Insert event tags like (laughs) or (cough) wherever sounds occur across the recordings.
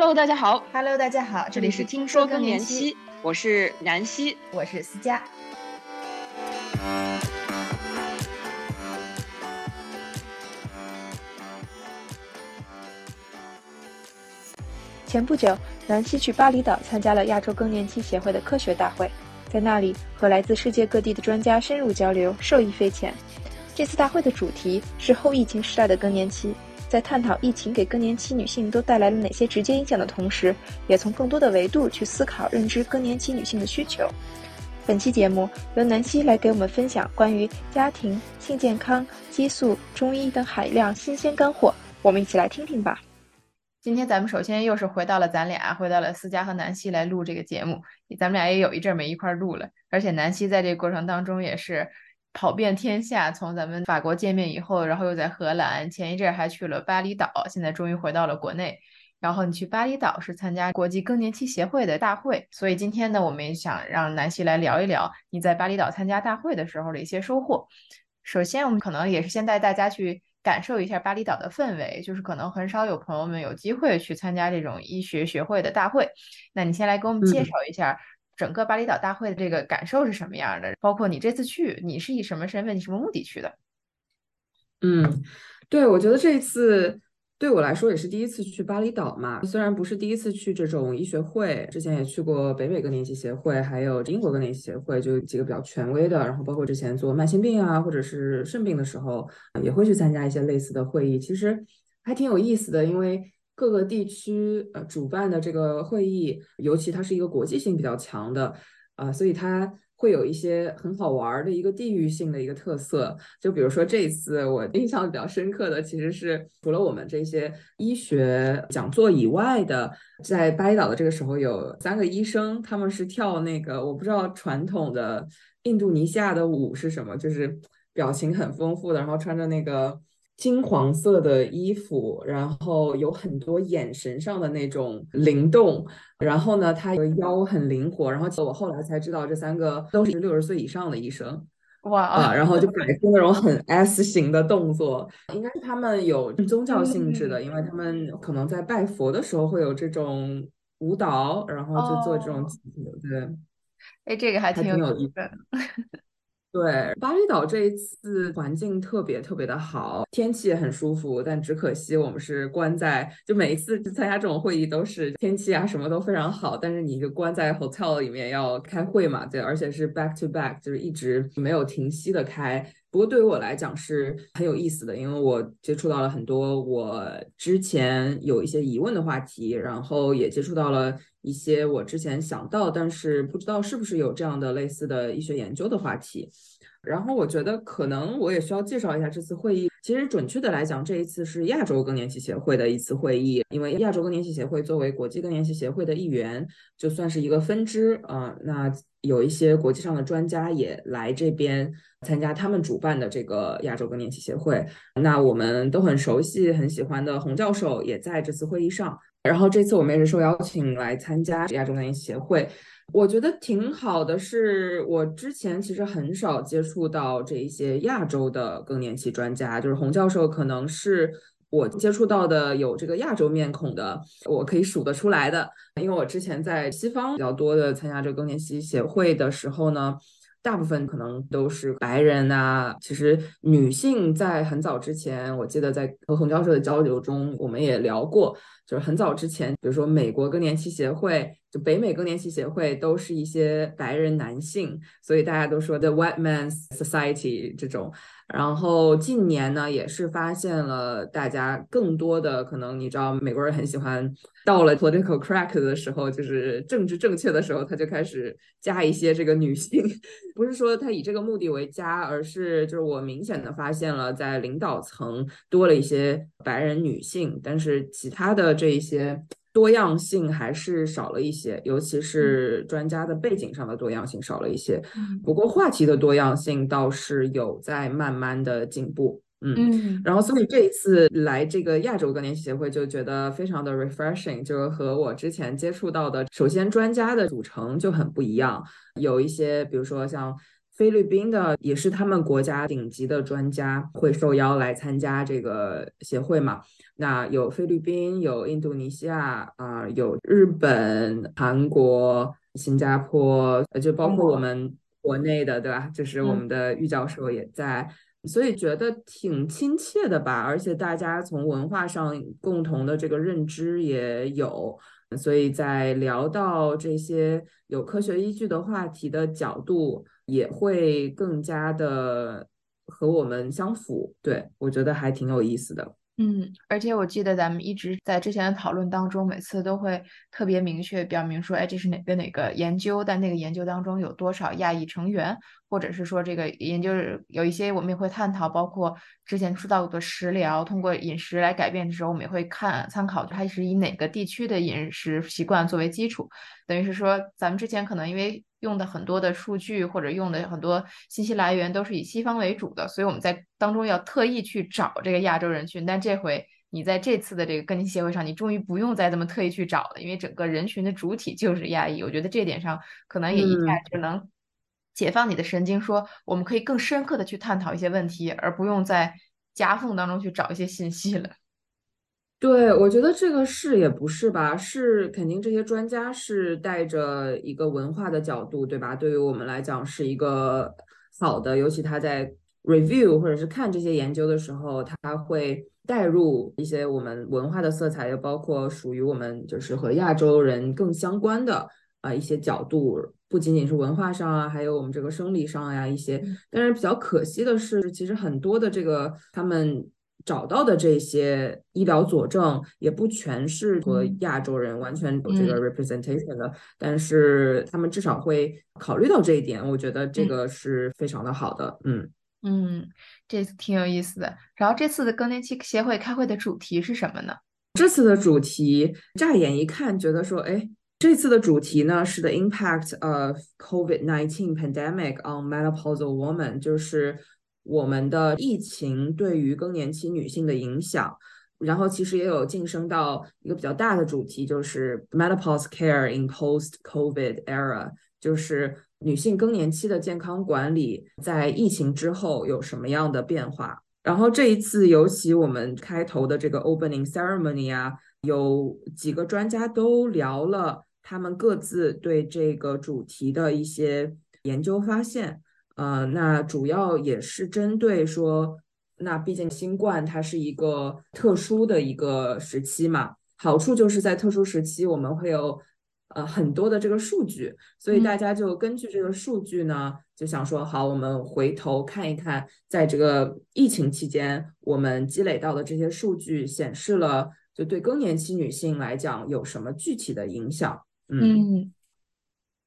Hello，大家好。Hello，大家好，这里是听说更年期，我是南希，我是思佳。前不久，南希去巴厘岛参加了亚洲更年期协会的科学大会，在那里和来自世界各地的专家深入交流，受益匪浅。这次大会的主题是后疫情时代的更年期，在探讨疫情给更年期女性都带来了哪些直接影响的同时，也从更多的维度去思考认知更年期女性的需求。本期节目由南希来给我们分享关于家庭、性健康、激素、中医等海量新鲜干货，我们一起来听听吧。今天咱们首先又是回到了咱俩，回到了思佳和南希来录这个节目。咱们俩也有一阵没一块儿录了，而且南希在这个过程当中也是跑遍天下，从咱们法国见面以后，然后又在荷兰，前一阵还去了巴厘岛，现在终于回到了国内。然后你去巴厘岛是参加国际更年期协会的大会，所以今天呢，我们也想让南希来聊一聊你在巴厘岛参加大会的时候的一些收获。首先，我们可能也是先带大家去。感受一下巴厘岛的氛围，就是可能很少有朋友们有机会去参加这种医学学会的大会。那你先来给我们介绍一下整个巴厘岛大会的这个感受是什么样的？包括你这次去，你是以什么身份、你什么目的去的？嗯，对，我觉得这次对我来说也是第一次去巴厘岛嘛。虽然不是第一次去这种医学会，之前也去过北美更年期协会，还有英国更年期协会，就几个比较权威的。然后包括之前做慢性病啊，或者是肾病的时候，也会去参加一些类似的会议。其实还挺有意思的，因为各个地区呃主办的这个会议，尤其它是一个国际性比较强的啊、所以它。会有一些很好玩的一个地域性的一个特色，就比如说这一次我印象比较深刻的，其实是除了我们这些医学讲座以外的，在巴厘岛的这个时候有三个医生，他们是跳那个我不知道传统的印度尼西亚的舞是什么，就是表情很丰富的，然后穿着那个。金黄色的衣服，然后有很多眼神上的那种灵动，然后呢，他的腰很灵活，然后我后来才知道这三个都是六十岁以上的医生，哇啊，然后就摆出那种很 S 型的动作，应该是他们有宗教性质的，因为他们可能在拜佛的时候会有这种舞蹈，然后就做这种、哦、对，哎，这个还挺有意思。(laughs) 对，巴厘岛这一次环境特别特别的好，天气也很舒服，但只可惜我们是关在，就每一次参加这种会议都是天气啊什么都非常好，但是你就关在 hotel 里面要开会嘛，对，而且是 back to back，就是一直没有停息的开。不过对于我来讲是很有意思的，因为我接触到了很多我之前有一些疑问的话题，然后也接触到了一些我之前想到但是不知道是不是有这样的类似的医学研究的话题。然后我觉得可能我也需要介绍一下这次会议。其实准确的来讲，这一次是亚洲更年期协会的一次会议，因为亚洲更年期协会作为国际更年期协会的一员，就算是一个分支啊、那有一些国际上的专家也来这边参加他们主办的这个亚洲更年期协会。那我们都很熟悉、很喜欢的洪教授也在这次会议上。然后这次我们也是受邀请来参加亚洲更年期协会。我觉得挺好的，是我之前其实很少接触到这一些亚洲的更年期专家，就是洪教授可能是我接触到的有这个亚洲面孔的，我可以数得出来的。因为我之前在西方比较多的参加这个更年期协会的时候呢，大部分可能都是白人啊。其实女性在很早之前，我记得在和洪教授的交流中，我们也聊过，就是很早之前，比如说美国更年期协会。就北美更年期协会都是一些白人男性，所以大家都说 The White Man's Society 这种。然后近年呢，也是发现了大家更多的可能，你知道美国人很喜欢到了 political correct 的时候，就是政治正确的时候，他就开始加一些这个女性，不是说他以这个目的为加，而是就是我明显的发现了在领导层多了一些白人女性，但是其他的这一些。多样性还是少了一些，尤其是专家的背景上的多样性少了一些。不过话题的多样性倒是有在慢慢的进步。嗯，嗯然后所以这一次来这个亚洲更年期协会就觉得非常的 refreshing，就是和我之前接触到的，首先专家的组成就很不一样，有一些比如说像。菲律宾的也是他们国家顶级的专家会受邀来参加这个协会嘛？那有菲律宾，有印度尼西亚啊，有日本、韩国、新加坡，就包括我们国内的，对吧？就是我们的玉教授也在，所以觉得挺亲切的吧。而且大家从文化上共同的这个认知也有。所以在聊到这些有科学依据的话题的角度，也会更加的和我们相符。对我觉得还挺有意思的。嗯，而且我记得咱们一直在之前的讨论当中，每次都会特别明确表明说，哎，这是哪个哪个研究，但那个研究当中有多少亚裔成员，或者是说这个研究有一些我们也会探讨，包括之前说到的食疗，通过饮食来改变的时候，我们也会看参考它是以哪个地区的饮食习惯作为基础，等于是说咱们之前可能因为。用的很多的数据或者用的很多信息来源都是以西方为主的，所以我们在当中要特意去找这个亚洲人群。但这回你在这次的这个更新协会上，你终于不用再这么特意去找了，因为整个人群的主体就是亚裔。我觉得这点上可能也一下就能解放你的神经，说我们可以更深刻的去探讨一些问题，而不用在夹缝当中去找一些信息了。对，我觉得这个是也不是吧，是肯定这些专家是带着一个文化的角度，对吧？对于我们来讲是一个好的，尤其他在 review 或者是看这些研究的时候，他会带入一些我们文化的色彩，又包括属于我们就是和亚洲人更相关的啊一些角度，不仅仅是文化上啊，还有我们这个生理上呀一些。但是比较可惜的是，其实很多的这个他们。找到的这些医疗佐证也不全是和亚洲人完全有这个 representation 的，但是他们至少会考虑到这一点，我觉得这个是非常的好的。嗯嗯，这挺有意思的。然后这次的更年期协会开会的主题是什么呢？这次的主题乍眼一看觉得说，哎，这次的主题呢是 the impact of COVID-19 pandemic on menopausal women，就是。我们的疫情对于更年期女性的影响，然后其实也有晋升到一个比较大的主题，就是 menopause care in post-COVID era，就是女性更年期的健康管理在疫情之后有什么样的变化。然后这一次，尤其我们开头的这个 opening ceremony 啊，有几个专家都聊了他们各自对这个主题的一些研究发现。呃，那主要也是针对说，那毕竟新冠它是一个特殊的一个时期嘛，好处就是在特殊时期我们会有呃很多的这个数据，所以大家就根据这个数据呢，就想说好，我们回头看一看，在这个疫情期间我们积累到的这些数据显示了，就对更年期女性来讲有什么具体的影响？嗯。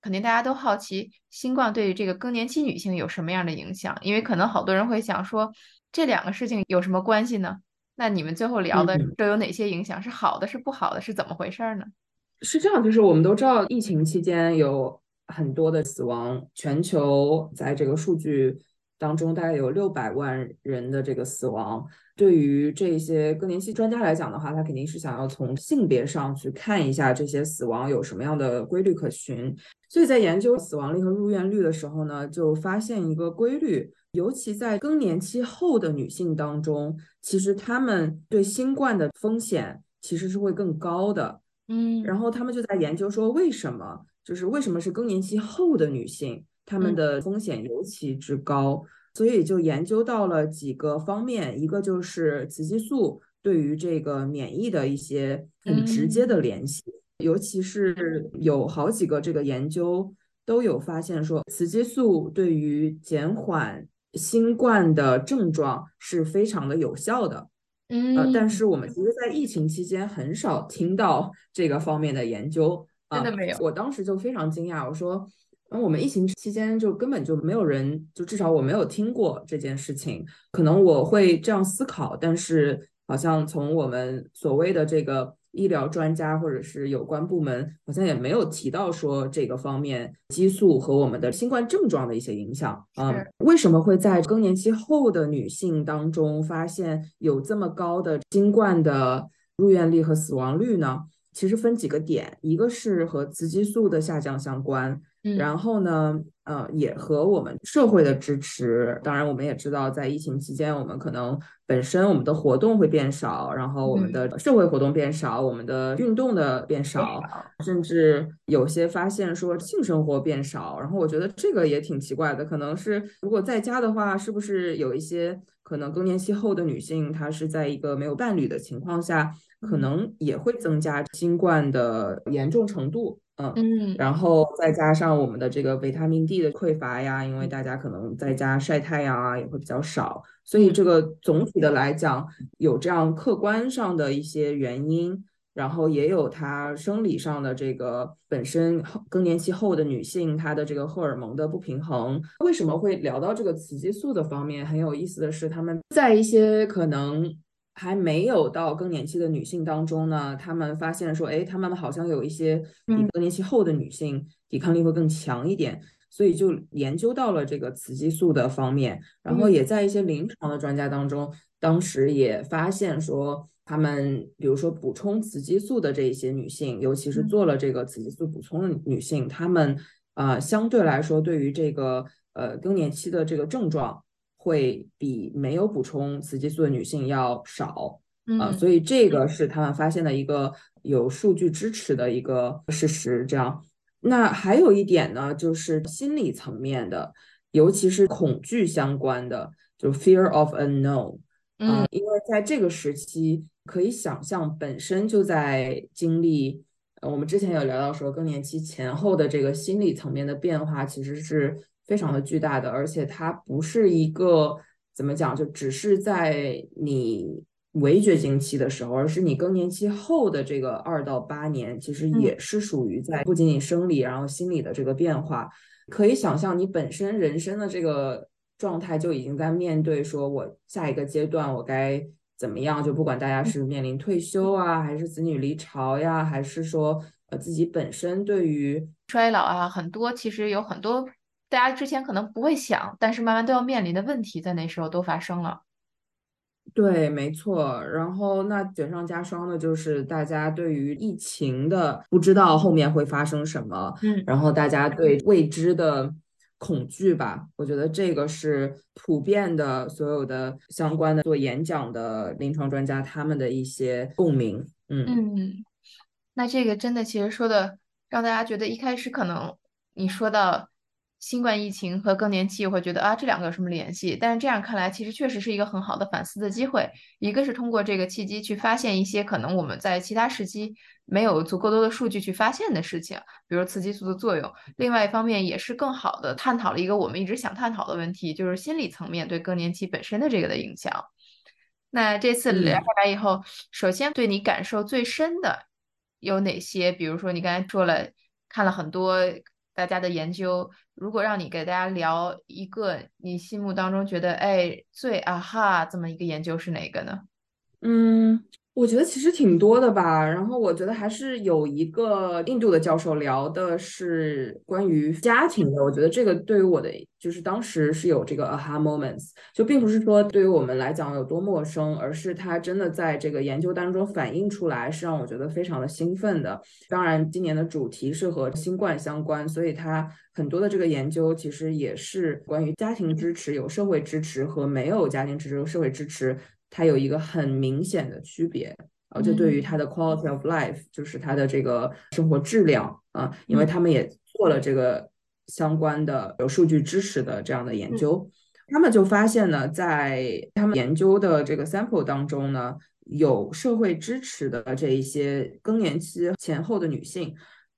肯定大家都好奇新冠对于这个更年期女性有什么样的影响，因为可能好多人会想说这两个事情有什么关系呢？那你们最后聊的都有哪些影响？是好的，是不好的，是怎么回事呢？是这样，就是我们都知道疫情期间有很多的死亡，全球在这个数据当中大概有六百万人的这个死亡。对于这些更年期专家来讲的话，他肯定是想要从性别上去看一下这些死亡有什么样的规律可循。所以在研究死亡率和入院率的时候呢，就发现一个规律，尤其在更年期后的女性当中，其实她们对新冠的风险其实是会更高的。嗯，然后他们就在研究说，为什么？就是为什么是更年期后的女性，她们的风险尤其之高？所以就研究到了几个方面，一个就是雌激素对于这个免疫的一些很直接的联系，尤其是有好几个这个研究都有发现说，雌激素对于减缓新冠的症状是非常的有效的。嗯，但是我们其实，在疫情期间很少听到这个方面的研究，真的没有。我当时就非常惊讶，我说。那我们疫情期间就根本就没有人，就至少我没有听过这件事情。可能我会这样思考，但是好像从我们所谓的这个医疗专家或者是有关部门，好像也没有提到说这个方面激素和我们的新冠症状的一些影响。嗯，为什么会在更年期后的女性当中发现有这么高的新冠的入院率和死亡率呢？其实分几个点，一个是和雌激素的下降相关。嗯然后呢，呃，也和我们社会的支持。当然，我们也知道，在疫情期间，我们可能本身我们的活动会变少，然后我们的社会活动变少，我们的运动的变少，甚至有些发现说性生活变少。然后我觉得这个也挺奇怪的，可能是如果在家的话，是不是有一些可能更年期后的女性，她是在一个没有伴侣的情况下，可能也会增加新冠的严重程度。嗯，然后再加上我们的这个维他命 D 的匮乏呀，因为大家可能在家晒太阳啊也会比较少，所以这个总体的来讲有这样客观上的一些原因，然后也有它生理上的这个本身更年期后的女性她的这个荷尔蒙的不平衡。为什么会聊到这个雌激素的方面？很有意思的是，他们在一些可能。还没有到更年期的女性当中呢，她们发现说，哎，她们好像有一些比更年期后的女性抵抗力会更强一点，所以就研究到了这个雌激素的方面，然后也在一些临床的专家当中，当时也发现说，他们比如说补充雌激素的这一些女性，尤其是做了这个雌激素补充的女性，她们啊相对来说对于这个呃更年期的这个症状。会比没有补充雌激素的女性要少，啊，所以这个是他们发现的一个有数据支持的一个事实。这样，那还有一点呢，就是心理层面的，尤其是恐惧相关的，就 fear of unknown，嗯，因为在这个时期，可以想象本身就在经历，我们之前有聊到说更年期前后的这个心理层面的变化，其实是。非常的巨大的，而且它不是一个怎么讲，就只是在你围绝经期的时候，而是你更年期后的这个二到八年，其实也是属于在不仅仅生理，然后心理的这个变化。可以想象，你本身人生的这个状态就已经在面对，说我下一个阶段我该怎么样？就不管大家是面临退休啊，还是子女离巢呀，还是说呃自己本身对于衰老啊，很多其实有很多。大家之前可能不会想，但是慢慢都要面临的问题，在那时候都发生了。对，没错。然后那雪上加霜的就是大家对于疫情的不知道后面会发生什么，嗯，然后大家对未知的恐惧吧。我觉得这个是普遍的，所有的相关的做演讲的临床专家他们的一些共鸣。嗯嗯，那这个真的其实说的让大家觉得一开始可能你说到。新冠疫情和更年期，会觉得啊，这两个有什么联系？但是这样看来，其实确实是一个很好的反思的机会。一个是通过这个契机去发现一些可能我们在其他时期没有足够多的数据去发现的事情，比如雌激素的作用。另外一方面，也是更好的探讨了一个我们一直想探讨的问题，就是心理层面对更年期本身的这个的影响。那这次聊下来以后，首先对你感受最深的有哪些？比如说你刚才说了，看了很多。大家的研究，如果让你给大家聊一个你心目当中觉得哎最啊哈这么一个研究是哪个呢？嗯。我觉得其实挺多的吧，然后我觉得还是有一个印度的教授聊的是关于家庭的，我觉得这个对于我的就是当时是有这个 aha moments，就并不是说对于我们来讲有多陌生，而是他真的在这个研究当中反映出来，是让我觉得非常的兴奋的。当然，今年的主题是和新冠相关，所以他很多的这个研究其实也是关于家庭支持、有社会支持和没有家庭支持、社会支持。它有一个很明显的区别，啊，就对于它的 quality of life，就是它的这个生活质量啊，因为他们也做了这个相关的有数据支持的这样的研究，他们就发现呢，在他们研究的这个 sample 当中呢，有社会支持的这一些更年期前后的女性。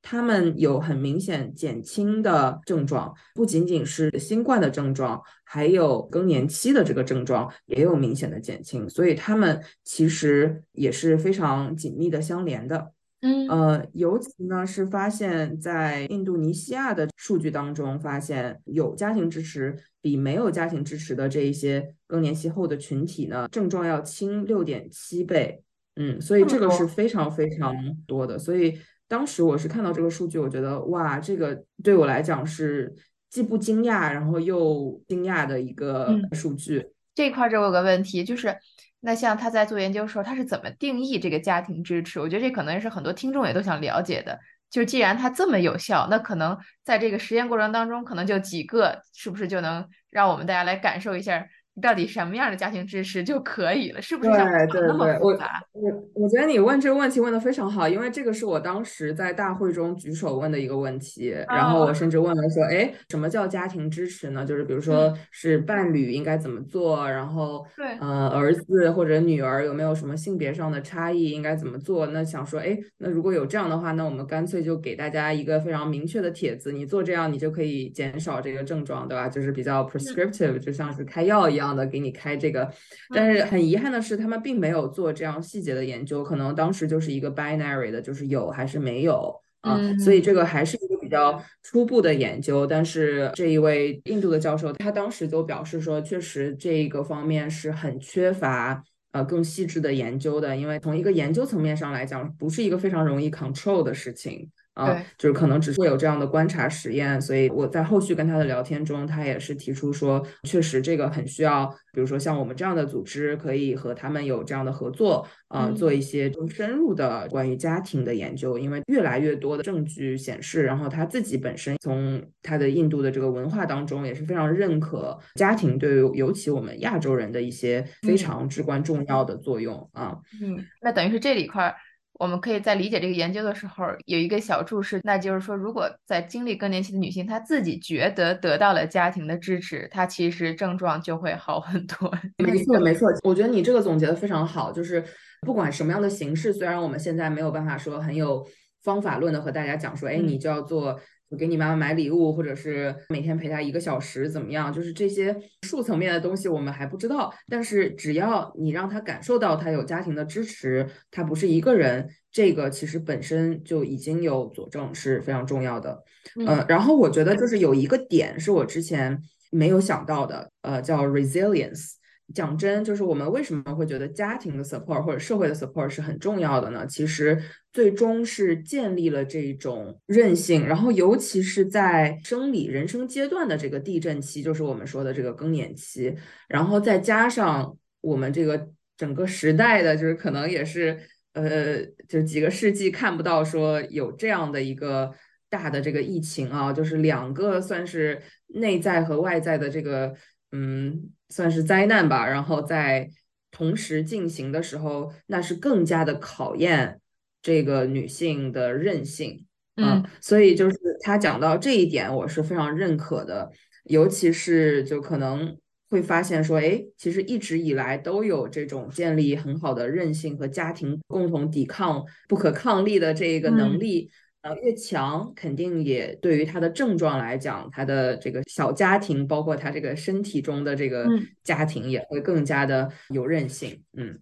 他们有很明显减轻的症状，不仅仅是新冠的症状，还有更年期的这个症状也有明显的减轻，所以他们其实也是非常紧密的相连的。嗯，呃，尤其呢是发现，在印度尼西亚的数据当中，发现有家庭支持比没有家庭支持的这一些更年期后的群体呢，症状要轻六点七倍。嗯，所以这个是非常非常多的，所以。当时我是看到这个数据，我觉得哇，这个对我来讲是既不惊讶，然后又惊讶的一个数据。这块儿我有个问题，就是那像他在做研究的时候，他是怎么定义这个家庭支持？我觉得这可能是很多听众也都想了解的。就既然它这么有效，那可能在这个实验过程当中，可能就几个，是不是就能让我们大家来感受一下？到底什么样的家庭支持就可以了？是不是像那么复杂？我我觉得你问这个问题问的非常好，因为这个是我当时在大会中举手问的一个问题。然后我甚至问了说：“哎，什么叫家庭支持呢？就是比如说是伴侣应该怎么做？然后对，呃，儿子或者女儿有没有什么性别上的差异？应该怎么做？那想说，哎，那如果有这样的话，那我们干脆就给大家一个非常明确的帖子，你做这样，你就可以减少这个症状，对吧？就是比较 prescriptive，就像是开药一样。”样的给你开这个，但是很遗憾的是，他们并没有做这样细节的研究，可能当时就是一个 binary 的，就是有还是没有啊，所以这个还是一个比较初步的研究。但是这一位印度的教授，他当时就表示说，确实这个方面是很缺乏呃更细致的研究的，因为从一个研究层面上来讲，不是一个非常容易 control 的事情。啊，就是可能只是会有这样的观察实验，所以我在后续跟他的聊天中，他也是提出说，确实这个很需要，比如说像我们这样的组织，可以和他们有这样的合作，啊，做一些更深入的关于家庭的研究，因为越来越多的证据显示，然后他自己本身从他的印度的这个文化当中也是非常认可家庭对于尤其我们亚洲人的一些非常至关重要的作用啊。嗯，那等于是这里块。我们可以在理解这个研究的时候有一个小注释，那就是说，如果在经历更年期的女性，她自己觉得得到了家庭的支持，她其实症状就会好很多。(laughs) 没错，没错，我觉得你这个总结的非常好。就是不管什么样的形式，虽然我们现在没有办法说很有方法论的和大家讲说，哎，你就要做。就给你妈妈买礼物，或者是每天陪她一个小时，怎么样？就是这些数层面的东西，我们还不知道。但是只要你让她感受到她有家庭的支持，她不是一个人，这个其实本身就已经有佐证，是非常重要的。嗯，然后我觉得就是有一个点是我之前没有想到的，呃，叫 resilience。讲真，就是我们为什么会觉得家庭的 support 或者社会的 support 是很重要的呢？其实最终是建立了这种韧性，然后尤其是在生理人生阶段的这个地震期，就是我们说的这个更年期，然后再加上我们这个整个时代的，就是可能也是呃，就几个世纪看不到说有这样的一个大的这个疫情啊，就是两个算是内在和外在的这个。嗯，算是灾难吧。然后在同时进行的时候，那是更加的考验这个女性的韧性。嗯，所以就是他讲到这一点，我是非常认可的。尤其是就可能会发现说，哎，其实一直以来都有这种建立很好的韧性和家庭共同抵抗不可抗力的这个能力。呃，越强肯定也对于他的症状来讲，他的这个小家庭，包括他这个身体中的这个家庭，也会更加的有韧性。嗯，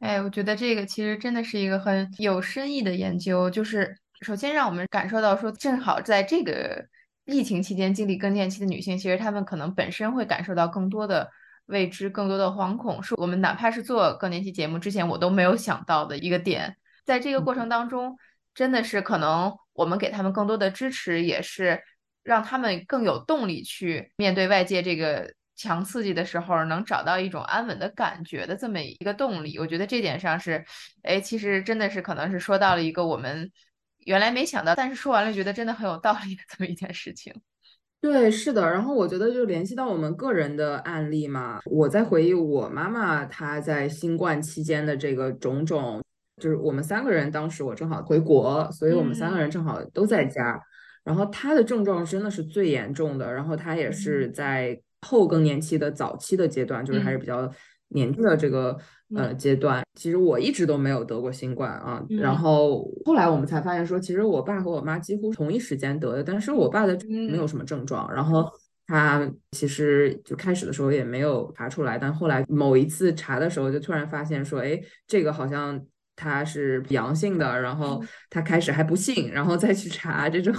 哎，我觉得这个其实真的是一个很有深意的研究。就是首先让我们感受到说，正好在这个疫情期间经历更年期的女性，其实她们可能本身会感受到更多的未知、更多的惶恐，是我们哪怕是做更年期节目之前我都没有想到的一个点。在这个过程当中。真的是可能，我们给他们更多的支持，也是让他们更有动力去面对外界这个强刺激的时候，能找到一种安稳的感觉的这么一个动力。我觉得这点上是，哎，其实真的是可能是说到了一个我们原来没想到，但是说完了觉得真的很有道理的这么一件事情。对，是的。然后我觉得就联系到我们个人的案例嘛，我在回忆我妈妈她在新冠期间的这个种种。就是我们三个人，当时我正好回国，所以我们三个人正好都在家。然后他的症状真的是最严重的，然后他也是在后更年期的早期的阶段，就是还是比较年轻的这个呃阶段。其实我一直都没有得过新冠啊。然后后来我们才发现说，其实我爸和我妈几乎同一时间得的，但是我爸的没有什么症状，然后他其实就开始的时候也没有查出来，但后来某一次查的时候，就突然发现说，哎，这个好像。他是阳性的，然后他开始还不信，然后再去查这种，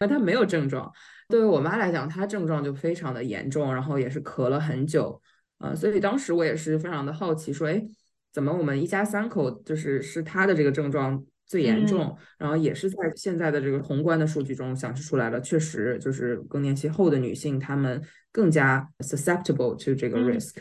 那他没有症状。对于我妈来讲，她症状就非常的严重，然后也是咳了很久，呃，所以当时我也是非常的好奇，说，哎，怎么我们一家三口就是是她的这个症状最严重，然后也是在现在的这个宏观的数据中显示出来了，确实就是更年期后的女性，她们更加 susceptible to 这个 risk。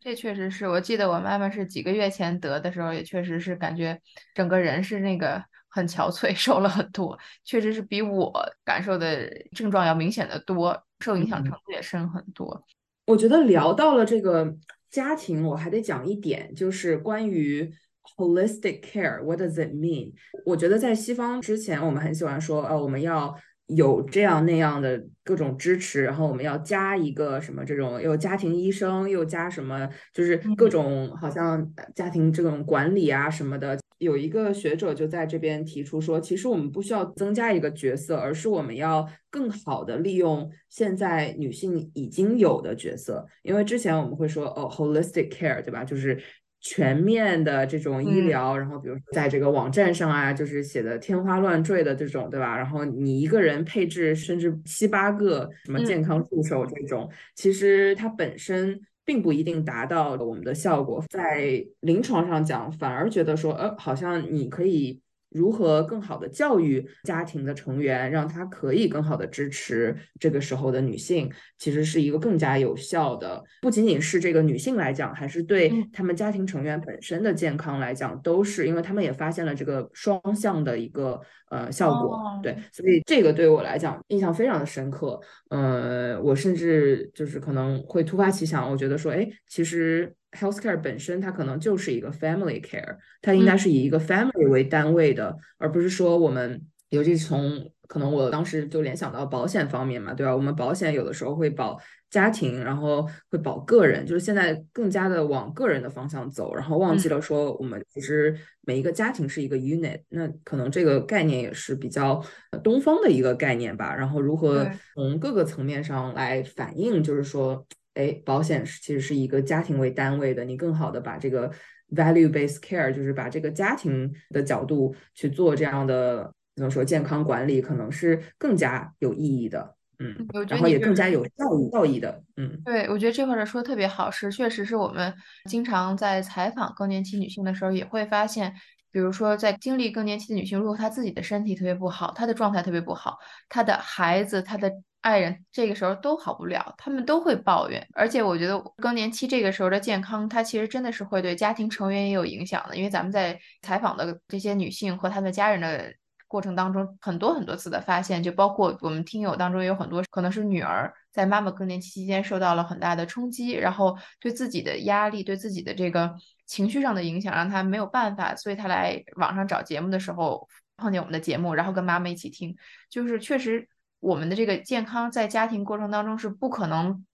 这确实是我记得我妈妈是几个月前得的时候，也确实是感觉整个人是那个很憔悴，(laughs) 瘦了很多，确实是比我感受的症状要明显的多，受影响程度也深很多。我觉得聊到了这个家庭，我还得讲一点，就是关于 holistic care。What does it mean？我觉得在西方之前，我们很喜欢说，呃，我们要。有这样那样的各种支持，然后我们要加一个什么这种，又家庭医生，又加什么，就是各种好像家庭这种管理啊什么的。有一个学者就在这边提出说，其实我们不需要增加一个角色，而是我们要更好的利用现在女性已经有的角色，因为之前我们会说哦，holistic care，对吧？就是。全面的这种医疗，然后比如在这个网站上啊，就是写的天花乱坠的这种，对吧？然后你一个人配置甚至七八个什么健康助手这种，其实它本身并不一定达到我们的效果。在临床上讲，反而觉得说，呃，好像你可以。如何更好的教育家庭的成员，让他可以更好的支持这个时候的女性，其实是一个更加有效的，不仅仅是这个女性来讲，还是对他们家庭成员本身的健康来讲，都是因为他们也发现了这个双向的一个呃效果。对，所以这个对我来讲印象非常的深刻。呃，我甚至就是可能会突发奇想，我觉得说，哎，其实。Healthcare 本身，它可能就是一个 family care，它应该是以一个 family 为单位的，而不是说我们，尤其从可能我当时就联想到保险方面嘛，对吧？我们保险有的时候会保家庭，然后会保个人，就是现在更加的往个人的方向走，然后忘记了说我们其实每一个家庭是一个 unit，那可能这个概念也是比较东方的一个概念吧。然后如何从各个层面上来反映，就是说。哎，保险是其实是一个家庭为单位的，你更好的把这个 value based care，就是把这个家庭的角度去做这样的怎么说健康管理，可能是更加有意义的，嗯，然后也更加有效益效益的，嗯，对，我觉得这块儿说的特别好，是确实是我们经常在采访更年期女性的时候也会发现，比如说在经历更年期的女性，如果她自己的身体特别不好，她的状态特别不好，她的孩子，她的。爱人这个时候都好不了，他们都会抱怨，而且我觉得更年期这个时候的健康，它其实真的是会对家庭成员也有影响的。因为咱们在采访的这些女性和她们家人的过程当中，很多很多次的发现，就包括我们听友当中也有很多可能是女儿在妈妈更年期期间受到了很大的冲击，然后对自己的压力、对自己的这个情绪上的影响，让她没有办法，所以她来网上找节目的时候碰见我们的节目，然后跟妈妈一起听，就是确实。我们的这个健康在家庭过程当中是不可能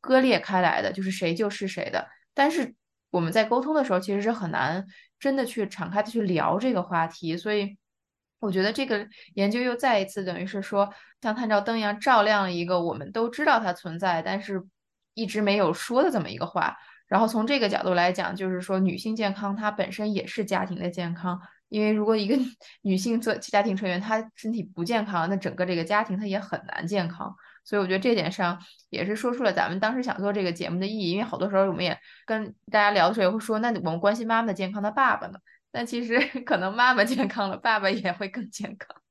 割裂开来的，就是谁就是谁的。但是我们在沟通的时候，其实是很难真的去敞开的去聊这个话题。所以我觉得这个研究又再一次等于是说，像探照灯一样照亮了一个我们都知道它存在，但是一直没有说的这么一个话。然后从这个角度来讲，就是说女性健康它本身也是家庭的健康。因为如果一个 (laughs) 女性做家庭成员，她身体不健康，那整个这个家庭她也很难健康。所以我觉得这点上也是说出了咱们当时想做这个节目的意义。因为好多时候我们也跟大家聊的时候也会说，那我们关心妈妈的健康，那爸爸呢？但其实 (laughs) 可能妈妈健康了，爸爸也会更健康。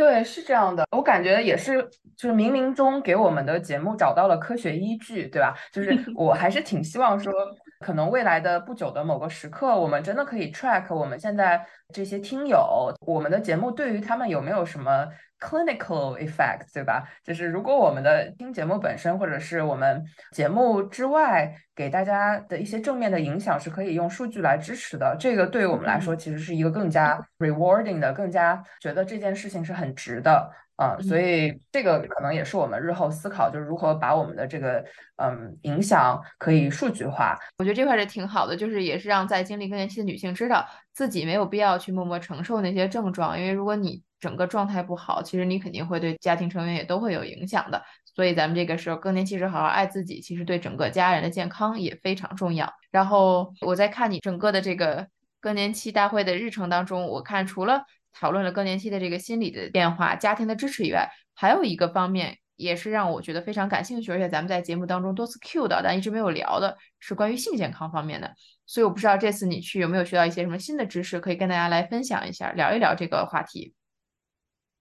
对，是这样的。我感觉也是，就是冥冥中给我们的节目找到了科学依据，对吧？就是 (laughs) 我还是挺希望说。可能未来的不久的某个时刻，我们真的可以 track 我们现在这些听友，我们的节目对于他们有没有什么 clinical effect，对吧？就是如果我们的听节目本身，或者是我们节目之外给大家的一些正面的影响，是可以用数据来支持的。这个对于我们来说，其实是一个更加 rewarding 的，更加觉得这件事情是很值的。啊，所以这个可能也是我们日后思考，就是如何把我们的这个嗯影响可以数据化。我觉得这块是挺好的，就是也是让在经历更年期的女性知道自己没有必要去默默承受那些症状，因为如果你整个状态不好，其实你肯定会对家庭成员也都会有影响的。所以咱们这个时候更年期时好好爱自己，其实对整个家人的健康也非常重要。然后我在看你整个的这个更年期大会的日程当中，我看除了。讨论了更年期的这个心理的变化、家庭的支持以外，还有一个方面也是让我觉得非常感兴趣，而且咱们在节目当中多次 Q 到，但一直没有聊的是关于性健康方面的。所以我不知道这次你去有没有学到一些什么新的知识，可以跟大家来分享一下，聊一聊这个话题。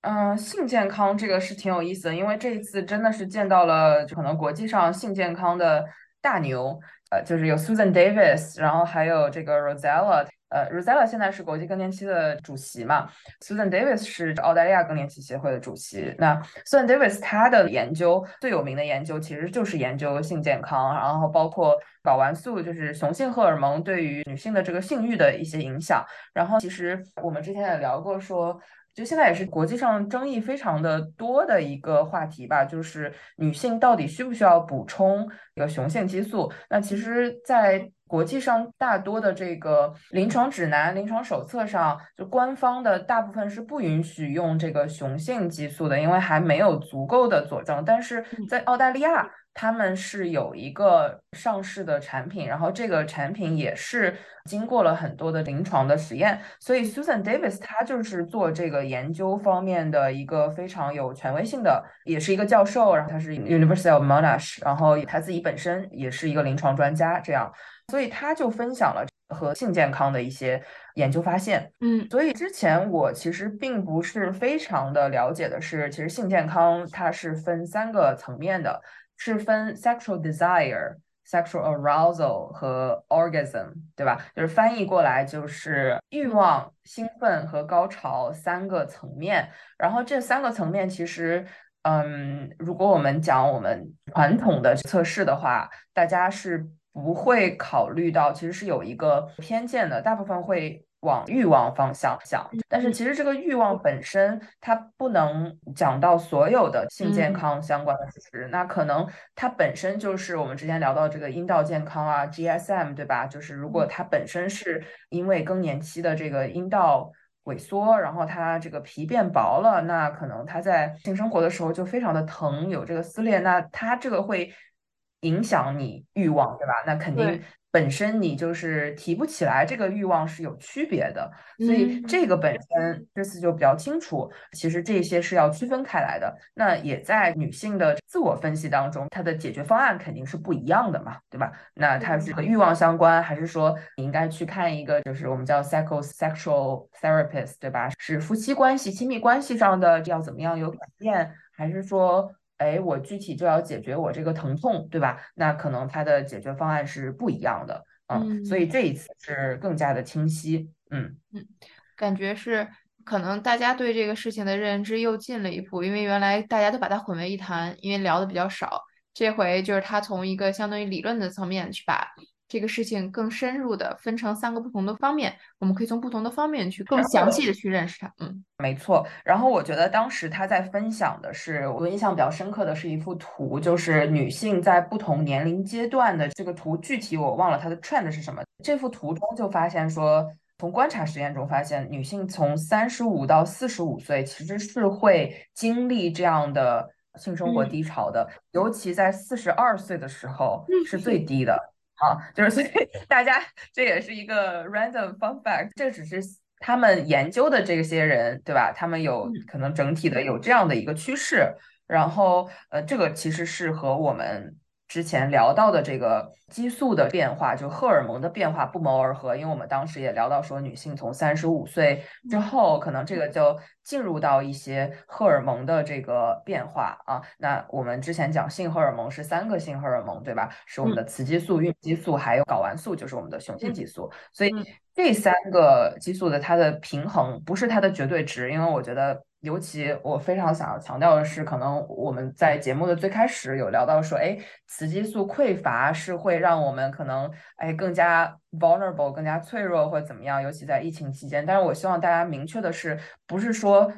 嗯，性健康这个是挺有意思的，因为这一次真的是见到了可能国际上性健康的大牛。呃，就是有 Susan Davis，然后还有这个 Rosella。呃，Rosella 现在是国际更年期的主席嘛，Susan Davis 是澳大利亚更年期协会的主席。那 Susan Davis 她的研究最有名的研究其实就是研究性健康，然后包括睾丸素，就是雄性荷尔蒙对于女性的这个性欲的一些影响。然后其实我们之前也聊过说。就现在也是国际上争议非常的多的一个话题吧，就是女性到底需不需要补充一个雄性激素？那其实，在国际上大多的这个临床指南、临床手册上，就官方的大部分是不允许用这个雄性激素的，因为还没有足够的佐证。但是在澳大利亚。他们是有一个上市的产品，然后这个产品也是经过了很多的临床的实验，所以 Susan Davis 他就是做这个研究方面的一个非常有权威性的，也是一个教授，然后他是 University of Monash，然后他自己本身也是一个临床专家，这样，所以他就分享了和性健康的一些研究发现。嗯，所以之前我其实并不是非常的了解的是，其实性健康它是分三个层面的。是分 sexual desire、sexual arousal 和 orgasm，对吧？就是翻译过来就是欲望、兴奋和高潮三个层面。然后这三个层面其实，嗯，如果我们讲我们传统的测试的话，大家是不会考虑到，其实是有一个偏见的，大部分会。往欲望方向想，但是其实这个欲望本身它不能讲到所有的性健康相关的事实，那可能它本身就是我们之前聊到这个阴道健康啊，GSM 对吧？就是如果它本身是因为更年期的这个阴道萎缩，然后它这个皮变薄了，那可能它在性生活的时候就非常的疼，有这个撕裂，那它这个会影响你欲望，对吧？那肯定。本身你就是提不起来，这个欲望是有区别的，所以这个本身这次就比较清楚。其实这些是要区分开来的。那也在女性的自我分析当中，她的解决方案肯定是不一样的嘛，对吧？那它是和欲望相关，还是说你应该去看一个就是我们叫 psychosexual therapist，对吧？是夫妻关系、亲密关系上的要怎么样有改变，还是说？哎，我具体就要解决我这个疼痛，对吧？那可能它的解决方案是不一样的，嗯，所以这一次是更加的清晰，嗯嗯，感觉是可能大家对这个事情的认知又进了一步，因为原来大家都把它混为一谈，因为聊的比较少，这回就是他从一个相当于理论的层面去把。这个事情更深入的分成三个不同的方面，我们可以从不同的方面去更详细的去认识它。嗯，没错。然后我觉得当时他在分享的是，我印象比较深刻的是一幅图，就是女性在不同年龄阶段的这个图，具体我忘了它的 trend 是什么。这幅图中就发现说，从观察实验中发现，女性从三十五到四十五岁其实是会经历这样的性生活低潮的，尤其在四十二岁的时候是最低的。啊，就是所以大家这也是一个 random fun fact，这只是他们研究的这些人，对吧？他们有可能整体的有这样的一个趋势，然后呃，这个其实是和我们。之前聊到的这个激素的变化，就荷尔蒙的变化不谋而合，因为我们当时也聊到说，女性从三十五岁之后，可能这个就进入到一些荷尔蒙的这个变化啊。那我们之前讲性荷尔蒙是三个性荷尔蒙，对吧？是我们的雌激素、孕激素还有睾丸素，就是我们的雄性激素。所以这三个激素的它的平衡不是它的绝对值，因为我觉得。尤其我非常想要强调的是，可能我们在节目的最开始有聊到说，哎，雌激素匮乏是会让我们可能哎更加 vulnerable、更加脆弱或者怎么样，尤其在疫情期间。但是我希望大家明确的是，不是说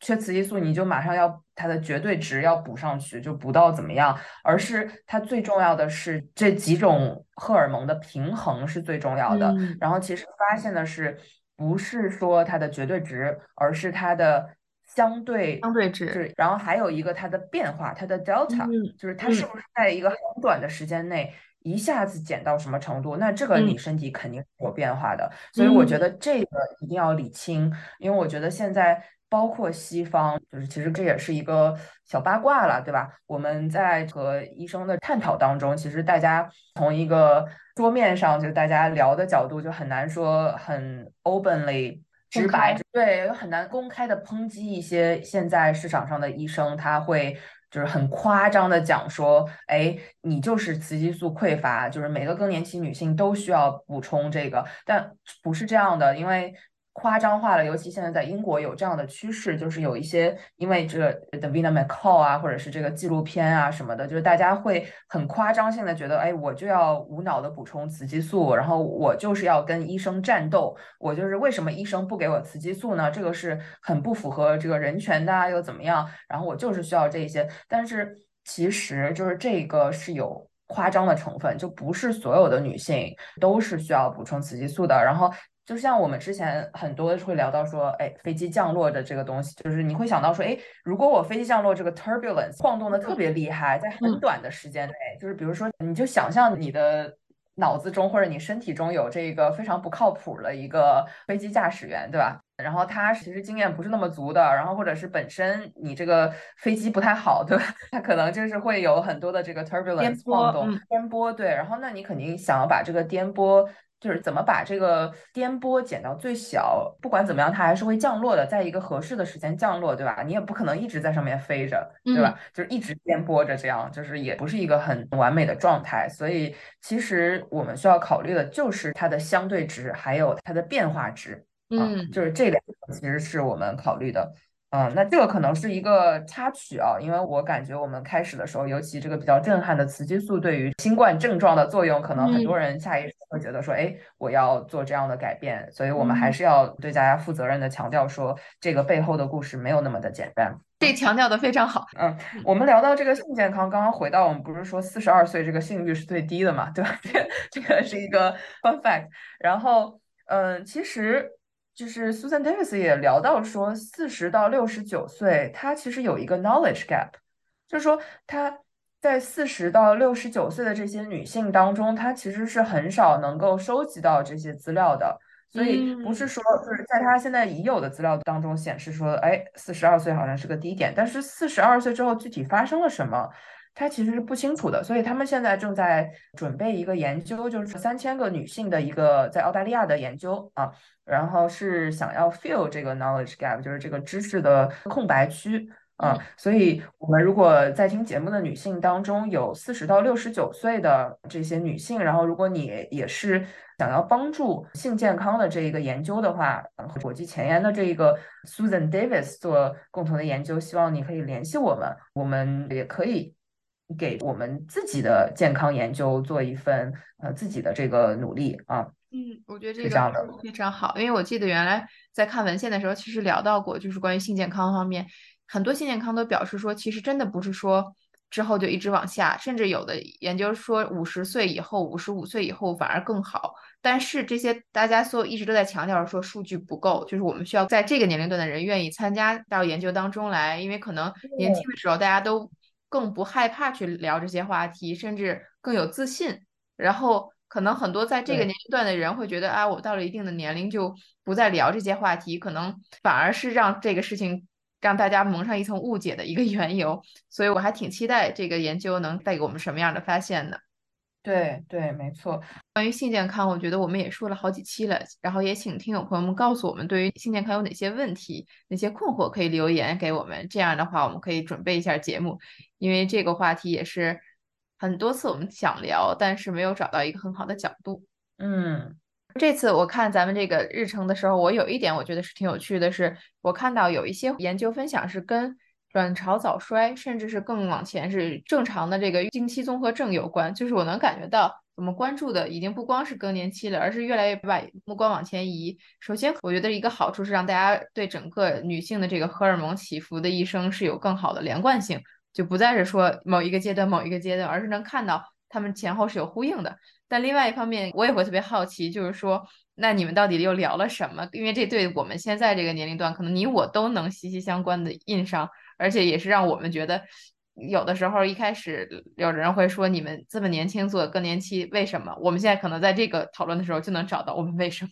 缺雌激素你就马上要它的绝对值要补上去，就补到怎么样，而是它最重要的是这几种荷尔蒙的平衡是最重要的。然后其实发现的是，不是说它的绝对值，而是它的。相对相对值，然后还有一个它的变化，它的 delta，就是它是不是在一个很短的时间内一下子减到什么程度？那这个你身体肯定是有变化的。所以我觉得这个一定要理清，因为我觉得现在包括西方，就是其实这也是一个小八卦了，对吧？我们在和医生的探讨当中，其实大家从一个桌面上就大家聊的角度，就很难说很 openly。直白对，很难公开的抨击一些现在市场上的医生，他会就是很夸张的讲说，哎，你就是雌激素匮乏，就是每个更年期女性都需要补充这个，但不是这样的，因为。夸张化了，尤其现在在英国有这样的趋势，就是有一些因为这个 The Vina McCall 啊，或者是这个纪录片啊什么的，就是大家会很夸张性的觉得，哎，我就要无脑的补充雌激素，然后我就是要跟医生战斗，我就是为什么医生不给我雌激素呢？这个是很不符合这个人权的，又怎么样？然后我就是需要这些，但是其实就是这个是有夸张的成分，就不是所有的女性都是需要补充雌激素的，然后。就像我们之前很多会聊到说，哎，飞机降落的这个东西，就是你会想到说，哎，如果我飞机降落这个 turbulence 晃动的特别厉害，在很短的时间内，就是比如说，你就想象你的脑子中或者你身体中有这个非常不靠谱的一个飞机驾驶员，对吧？然后他其实经验不是那么足的，然后或者是本身你这个飞机不太好，对吧？(laughs) 他可能就是会有很多的这个 turbulence 晃动、颠簸，对。然后那你肯定想要把这个颠簸。就是怎么把这个颠簸减到最小，不管怎么样，它还是会降落的，在一个合适的时间降落，对吧？你也不可能一直在上面飞着，对吧？就是一直颠簸着，这样就是也不是一个很完美的状态。所以其实我们需要考虑的就是它的相对值，还有它的变化值，嗯，就是这两个其实是我们考虑的。嗯，那这个可能是一个插曲啊，因为我感觉我们开始的时候，尤其这个比较震撼的雌激素对于新冠症状的作用，可能很多人下意识会觉得说，哎，我要做这样的改变，所以我们还是要对大家负责任的强调说，这个背后的故事没有那么的简单。这强调的非常好。嗯，我们聊到这个性健康，刚刚回到我们不是说四十二岁这个性欲是最低的嘛，对吧？这 (laughs) 这个是一个 fun fact。然后，嗯，其实。就是 Susan Davis 也聊到说，四十到六十九岁，她其实有一个 knowledge gap，就是说她在四十到六十九岁的这些女性当中，她其实是很少能够收集到这些资料的。所以不是说就是在她现在已有的资料当中显示说，哎，四十二岁好像是个低点，但是四十二岁之后具体发生了什么？他其实是不清楚的，所以他们现在正在准备一个研究，就是三千个女性的一个在澳大利亚的研究啊，然后是想要 fill 这个 knowledge gap，就是这个知识的空白区啊。所以我们如果在听节目的女性当中有四十到六十九岁的这些女性，然后如果你也是想要帮助性健康的这一个研究的话，国际前沿的这一个 Susan Davis 做共同的研究，希望你可以联系我们，我们也可以。给我们自己的健康研究做一份呃自己的这个努力啊，嗯，我觉得这个非常好，因为我记得原来在看文献的时候，其实聊到过，就是关于性健康方面，很多性健康都表示说，其实真的不是说之后就一直往下，甚至有的研究说五十岁以后、五十五岁以后反而更好。但是这些大家所一直都在强调说数据不够，就是我们需要在这个年龄段的人愿意参加到研究当中来，因为可能年轻的时候大家都。更不害怕去聊这些话题，甚至更有自信。然后可能很多在这个年龄段的人会觉得，啊，我到了一定的年龄就不再聊这些话题，可能反而是让这个事情让大家蒙上一层误解的一个 (laughs) 缘由。所以我还挺期待这个研究能带给我们什么样的发现的。对对，没错。关于性健康，我觉得我们也说了好几期了，然后也请听友朋友们告诉我们，对于性健康有哪些问题、哪些困惑，可以留言给我们。这样的话，我们可以准备一下节目，因为这个话题也是很多次我们想聊，但是没有找到一个很好的角度。嗯，这次我看咱们这个日程的时候，我有一点我觉得是挺有趣的，是我看到有一些研究分享是跟。卵巢早衰，甚至是更往前是正常的这个经期综合症有关，就是我能感觉到我们关注的已经不光是更年期了，而是越来越把目光往前移。首先，我觉得一个好处是让大家对整个女性的这个荷尔蒙起伏的一生是有更好的连贯性，就不再是说某一个阶段某一个阶段，而是能看到他们前后是有呼应的。但另外一方面，我也会特别好奇，就是说，那你们到底又聊了什么？因为这对我们现在这个年龄段，可能你我都能息息相关的印上。而且也是让我们觉得，有的时候一开始有人会说你们这么年轻做更年期，为什么？我们现在可能在这个讨论的时候就能找到我们为什么。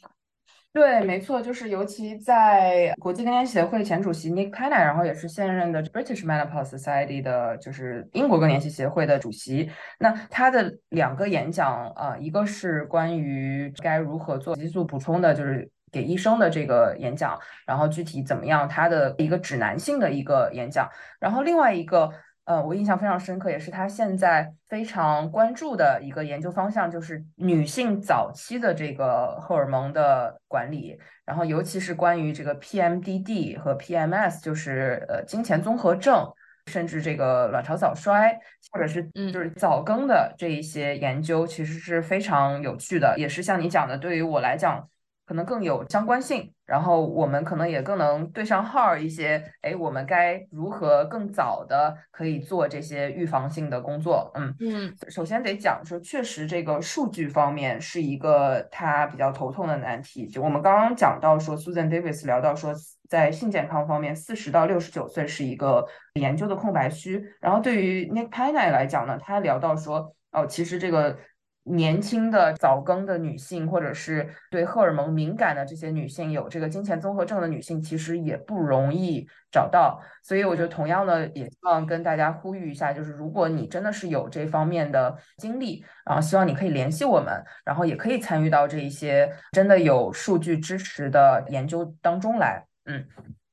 对，没错，就是尤其在国际更年期协会前主席 Nick Panna，然后也是现任的 British Menopause Society 的，就是英国更年期协会的主席。那他的两个演讲啊，一个是关于该如何做激素补充的，就是。给医生的这个演讲，然后具体怎么样，他的一个指南性的一个演讲，然后另外一个呃，我印象非常深刻，也是他现在非常关注的一个研究方向，就是女性早期的这个荷尔蒙的管理，然后尤其是关于这个 PMDD 和 PMS，就是呃经前综合症，甚至这个卵巢早衰，或者是就是早更的这一些研究，其实是非常有趣的，也是像你讲的，对于我来讲。可能更有相关性，然后我们可能也更能对上号一些。哎，我们该如何更早的可以做这些预防性的工作？嗯嗯，首先得讲说，确实这个数据方面是一个他比较头痛的难题。就我们刚刚讲到说，Susan Davis 聊到说，在性健康方面，四十到六十九岁是一个研究的空白区。然后对于 Nick Pina 来讲呢，他聊到说，哦，其实这个。年轻的早更的女性，或者是对荷尔蒙敏感的这些女性，有这个金钱综合症的女性，其实也不容易找到。所以我觉得，同样的，也希望跟大家呼吁一下，就是如果你真的是有这方面的经历，然后希望你可以联系我们，然后也可以参与到这一些真的有数据支持的研究当中来。嗯，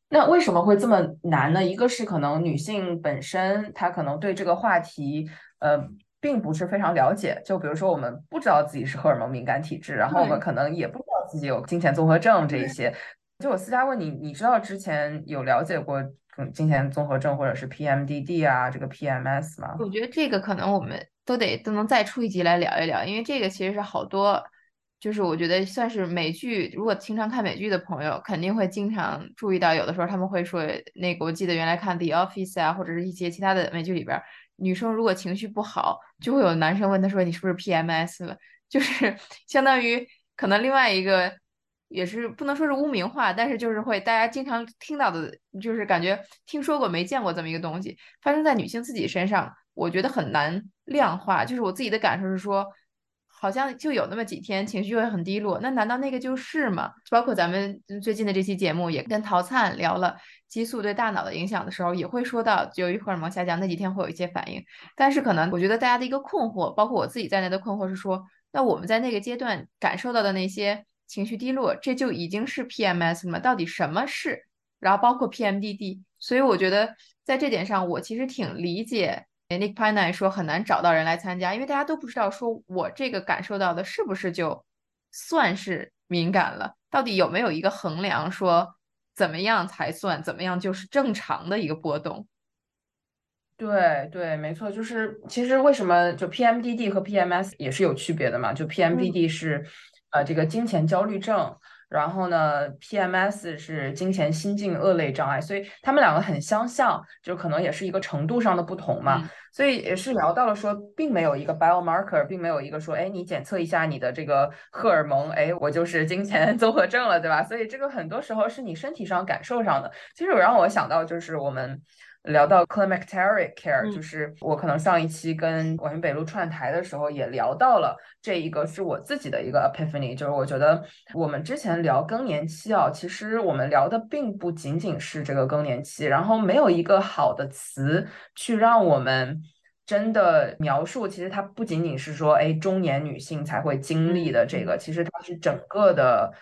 那为什么会这么难呢？一个是可能女性本身她可能对这个话题，呃。并不是非常了解，就比如说我们不知道自己是荷尔蒙敏感体质，然后我们可能也不知道自己有金钱综合症这一些。就我私下问你，你知道之前有了解过金钱综合症或者是 PMDD 啊这个 PMS 吗？我觉得这个可能我们都得都能再出一集来聊一聊，因为这个其实是好多，就是我觉得算是美剧，如果经常看美剧的朋友肯定会经常注意到，有的时候他们会说那个，我记得原来看 The Office 啊，或者是一些其他的美剧里边。女生如果情绪不好，就会有男生问她说：“你是不是 PMS 了？” (laughs) 就是相当于可能另外一个也是不能说是污名化，但是就是会大家经常听到的，就是感觉听说过没见过这么一个东西发生在女性自己身上，我觉得很难量化。就是我自己的感受是说。好像就有那么几天情绪会很低落，那难道那个就是吗？包括咱们最近的这期节目也跟陶灿聊了激素对大脑的影响的时候，也会说到由于荷尔蒙下降那几天会有一些反应。但是可能我觉得大家的一个困惑，包括我自己在内的困惑是说，那我们在那个阶段感受到的那些情绪低落，这就已经是 PMS 了吗？到底什么是？然后包括 PMDD，所以我觉得在这点上，我其实挺理解。Nick p a n a 说很难找到人来参加，因为大家都不知道说我这个感受到的是不是就算是敏感了，到底有没有一个衡量说怎么样才算，怎么样就是正常的一个波动。对对，没错，就是其实为什么就 PMDD 和 PMS 也是有区别的嘛？就 PMDD 是呃这个金钱焦虑症。然后呢，PMS 是金钱心境恶类障碍，所以他们两个很相像，就可能也是一个程度上的不同嘛。所以也是聊到了说，并没有一个 biomarker，并没有一个说，哎，你检测一下你的这个荷尔蒙，哎，我就是金钱 (laughs) 综合症了，对吧？所以这个很多时候是你身体上感受上的。其实有让我想到就是我们。聊到 climacteric care，就是我可能上一期跟广云北路串台的时候也聊到了这一个是我自己的一个 epiphany，就是我觉得我们之前聊更年期啊，其实我们聊的并不仅仅是这个更年期，然后没有一个好的词去让我们真的描述，其实它不仅仅是说哎中年女性才会经历的这个，其实它是整个的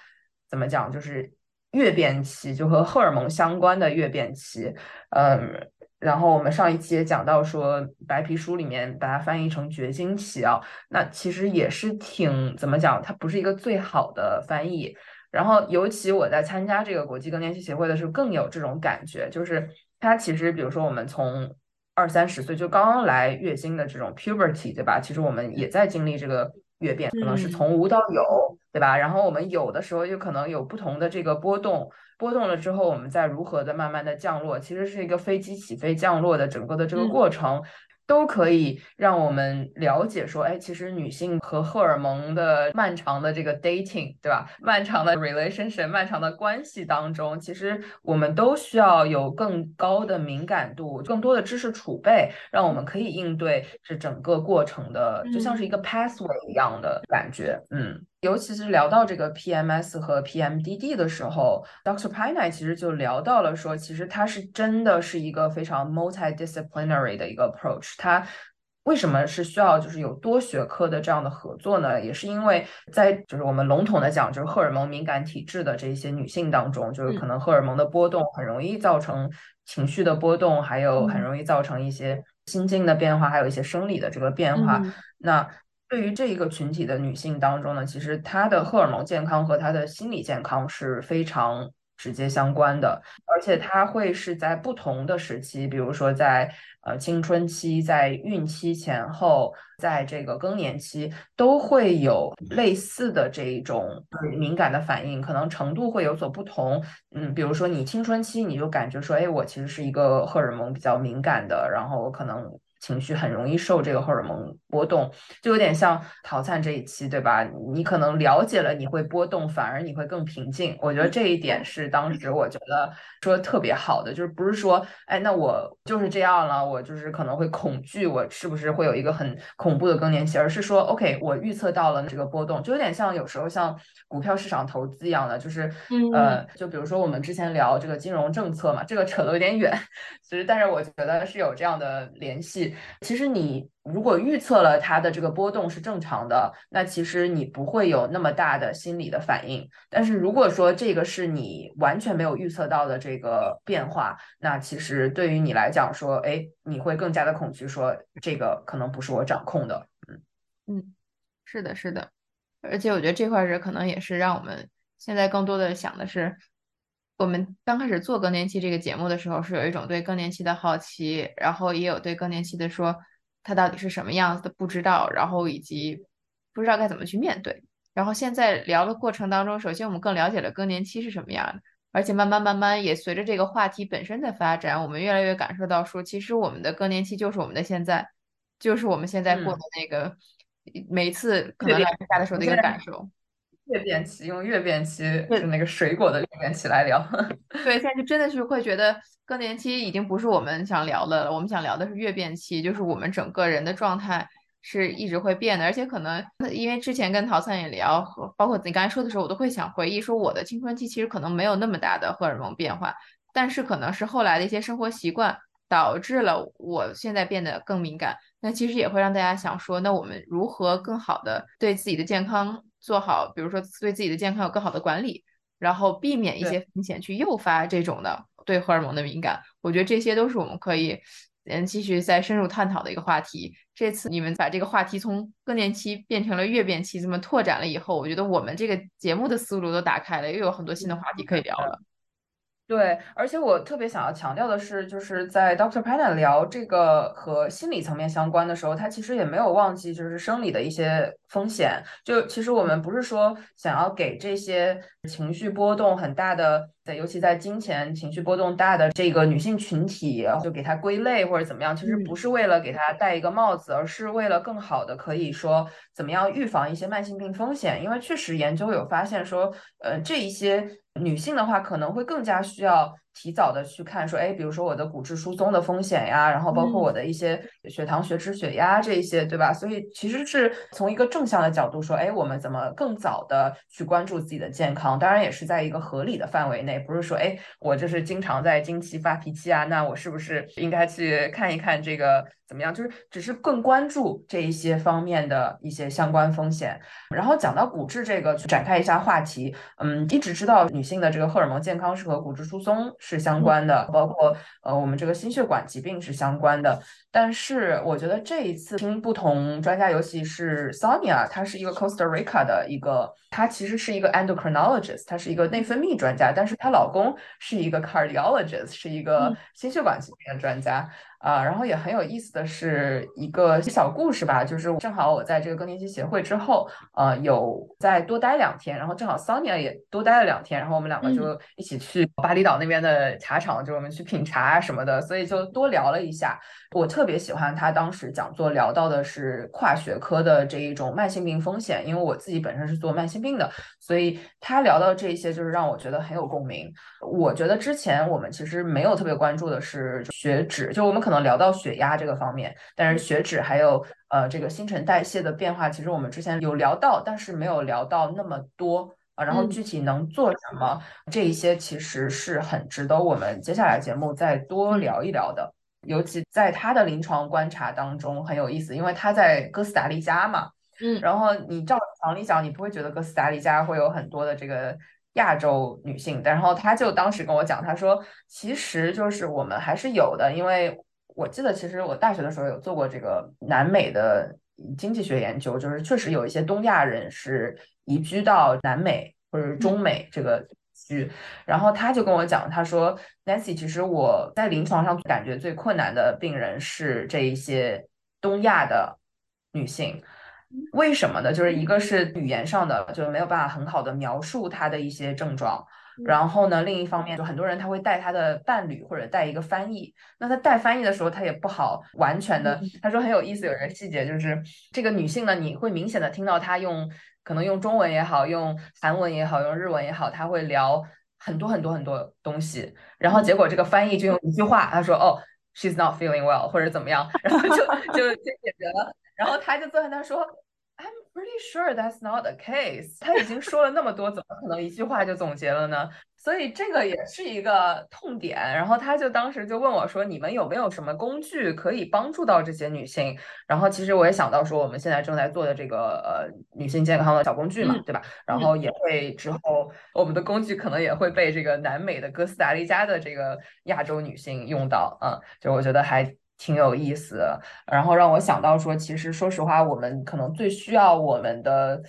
怎么讲，就是月变期，就和荷尔蒙相关的月变期，嗯。然后我们上一期也讲到说，白皮书里面把它翻译成绝经期啊，那其实也是挺怎么讲，它不是一个最好的翻译。然后尤其我在参加这个国际更年期协会的时候，更有这种感觉，就是它其实比如说我们从二三十岁就刚刚来月经的这种 puberty，对吧？其实我们也在经历这个月变，可能是从无到有，对吧？然后我们有的时候就可能有不同的这个波动。波动了之后，我们再如何的慢慢的降落，其实是一个飞机起飞降落的整个的这个过程。都可以让我们了解说，哎，其实女性和荷尔蒙的漫长的这个 dating，对吧？漫长的 relationship，漫长的关系当中，其实我们都需要有更高的敏感度，更多的知识储备，让我们可以应对这整个过程的，就像是一个 pathway 一样的感觉，嗯。尤其是聊到这个 PMS 和 PMDD 的时候，Dr. p i n e 其实就聊到了说，其实它是真的是一个非常 multidisciplinary 的一个 approach。它为什么是需要就是有多学科的这样的合作呢？也是因为在就是我们笼统的讲，就是荷尔蒙敏感体质的这些女性当中，就是可能荷尔蒙的波动很容易造成情绪的波动，还有很容易造成一些心境的变化，还有一些生理的这个变化。那对于这一个群体的女性当中呢，其实她的荷尔蒙健康和她的心理健康是非常。直接相关的，而且她会是在不同的时期，比如说在呃青春期、在孕期前后、在这个更年期，都会有类似的这一种敏感的反应，可能程度会有所不同。嗯，比如说你青春期，你就感觉说，哎，我其实是一个荷尔蒙比较敏感的，然后可能。情绪很容易受这个荷尔蒙波动，就有点像陶灿这一期，对吧？你可能了解了，你会波动，反而你会更平静。我觉得这一点是当时我觉得说特别好的，就是不是说，哎，那我就是这样了，我就是可能会恐惧，我是不是会有一个很恐怖的更年期，而是说，OK，我预测到了这个波动，就有点像有时候像股票市场投资一样的，就是呃，就比如说我们之前聊这个金融政策嘛，这个扯得有点远，(laughs) 其实但是我觉得是有这样的联系。其实你如果预测了它的这个波动是正常的，那其实你不会有那么大的心理的反应。但是如果说这个是你完全没有预测到的这个变化，那其实对于你来讲说，哎，你会更加的恐惧，说这个可能不是我掌控的。嗯嗯，是的，是的。而且我觉得这块儿是可能也是让我们现在更多的想的是。我们刚开始做更年期这个节目的时候，是有一种对更年期的好奇，然后也有对更年期的说它到底是什么样子的不知道，然后以及不知道该怎么去面对。然后现在聊的过程当中，首先我们更了解了更年期是什么样的，而且慢慢慢慢也随着这个话题本身的发展，我们越来越感受到说，其实我们的更年期就是我们的现在，就是我们现在过的那个每一次可能来例假的时候的一个感受。月变期用月变期就那个水果的月变期来聊，(laughs) 对，现在就真的是会觉得更年期已经不是我们想聊的了，我们想聊的是月变期，就是我们整个人的状态是一直会变的，而且可能因为之前跟陶灿也聊，和包括你刚才说的时候，我都会想回忆说我的青春期其实可能没有那么大的荷尔蒙变化，但是可能是后来的一些生活习惯导致了我现在变得更敏感，那其实也会让大家想说，那我们如何更好的对自己的健康？做好，比如说对自己的健康有更好的管理，然后避免一些风险去诱发这种的对荷尔蒙的敏感。我觉得这些都是我们可以嗯继续再深入探讨的一个话题。这次你们把这个话题从更年期变成了月变期这么拓展了以后，我觉得我们这个节目的思路都打开了，又有很多新的话题可以聊了。对，而且我特别想要强调的是，就是在 Doctor Panna 聊这个和心理层面相关的时候，他其实也没有忘记就是生理的一些风险。就其实我们不是说想要给这些情绪波动很大的，在尤其在金钱情绪波动大的这个女性群体，就给她归类或者怎么样，其实不是为了给她戴一个帽子，而是为了更好的可以说怎么样预防一些慢性病风险。因为确实研究有发现说，呃，这一些。女性的话可能会更加需要。提早的去看，说，哎，比如说我的骨质疏松的风险呀，然后包括我的一些血糖、血脂、血压这一些，对吧？所以其实是从一个正向的角度说，哎，我们怎么更早的去关注自己的健康？当然也是在一个合理的范围内，不是说，哎，我就是经常在经期发脾气啊，那我是不是应该去看一看这个怎么样？就是只是更关注这一些方面的一些相关风险。然后讲到骨质这个，展开一下话题，嗯，一直知道女性的这个荷尔蒙健康是和骨质疏松。是相关的，包括呃，我们这个心血管疾病是相关的。但是我觉得这一次听不同专家，尤其是 Sonia，她是一个 Costa Rica 的一个，她其实是一个 endocrinologist，她是一个内分泌专家，但是她老公是一个 cardiologist，是一个心血管疾病的专家。啊，然后也很有意思的是一个小故事吧，就是正好我在这个更年期协会之后，呃，有再多待两天，然后正好 Sonia 也多待了两天，然后我们两个就一起去巴厘岛那边的茶厂，就我们去品茶啊什么的，所以就多聊了一下。我特别喜欢他当时讲座聊到的是跨学科的这一种慢性病风险，因为我自己本身是做慢性病的，所以他聊到这些就是让我觉得很有共鸣。我觉得之前我们其实没有特别关注的是血脂，就我们可能。聊到血压这个方面，但是血脂还有呃这个新陈代谢的变化，其实我们之前有聊到，但是没有聊到那么多啊。然后具体能做什么，这一些其实是很值得我们接下来节目再多聊一聊的。尤其在他的临床观察当中很有意思，因为他在哥斯达黎加嘛，嗯，然后你照常理讲，你不会觉得哥斯达黎加会有很多的这个亚洲女性，然后他就当时跟我讲，他说其实就是我们还是有的，因为。我记得其实我大学的时候有做过这个南美的经济学研究，就是确实有一些东亚人是移居到南美或者中美这个区，然后他就跟我讲，他说 Nancy，其实我在临床上感觉最困难的病人是这一些东亚的女性。为什么呢？就是一个是语言上的，就没有办法很好的描述她的一些症状。然后呢，另一方面，就很多人他会带他的伴侣或者带一个翻译。那他带翻译的时候，他也不好完全的。他说很有意思，有一个细节就是这个女性呢，你会明显的听到她用可能用中文也好，用韩文也好，用日文也好，她会聊很多很多很多东西。然后结果这个翻译就用一句话，他说：“哦，she's not feeling well，或者怎么样。(laughs) ”然后就就就解决了。然后他就坐在那说。Pretty sure that's not the case。他已经说了那么多，怎么可能一句话就总结了呢？所以这个也是一个痛点。然后他就当时就问我说：“你们有没有什么工具可以帮助到这些女性？”然后其实我也想到说，我们现在正在做的这个呃女性健康的小工具嘛，对吧？然后也会之后我们的工具可能也会被这个南美的哥斯达黎加的这个亚洲女性用到啊，就我觉得还。挺有意思，然后让我想到说，其实说实话，我们可能最需要我们的，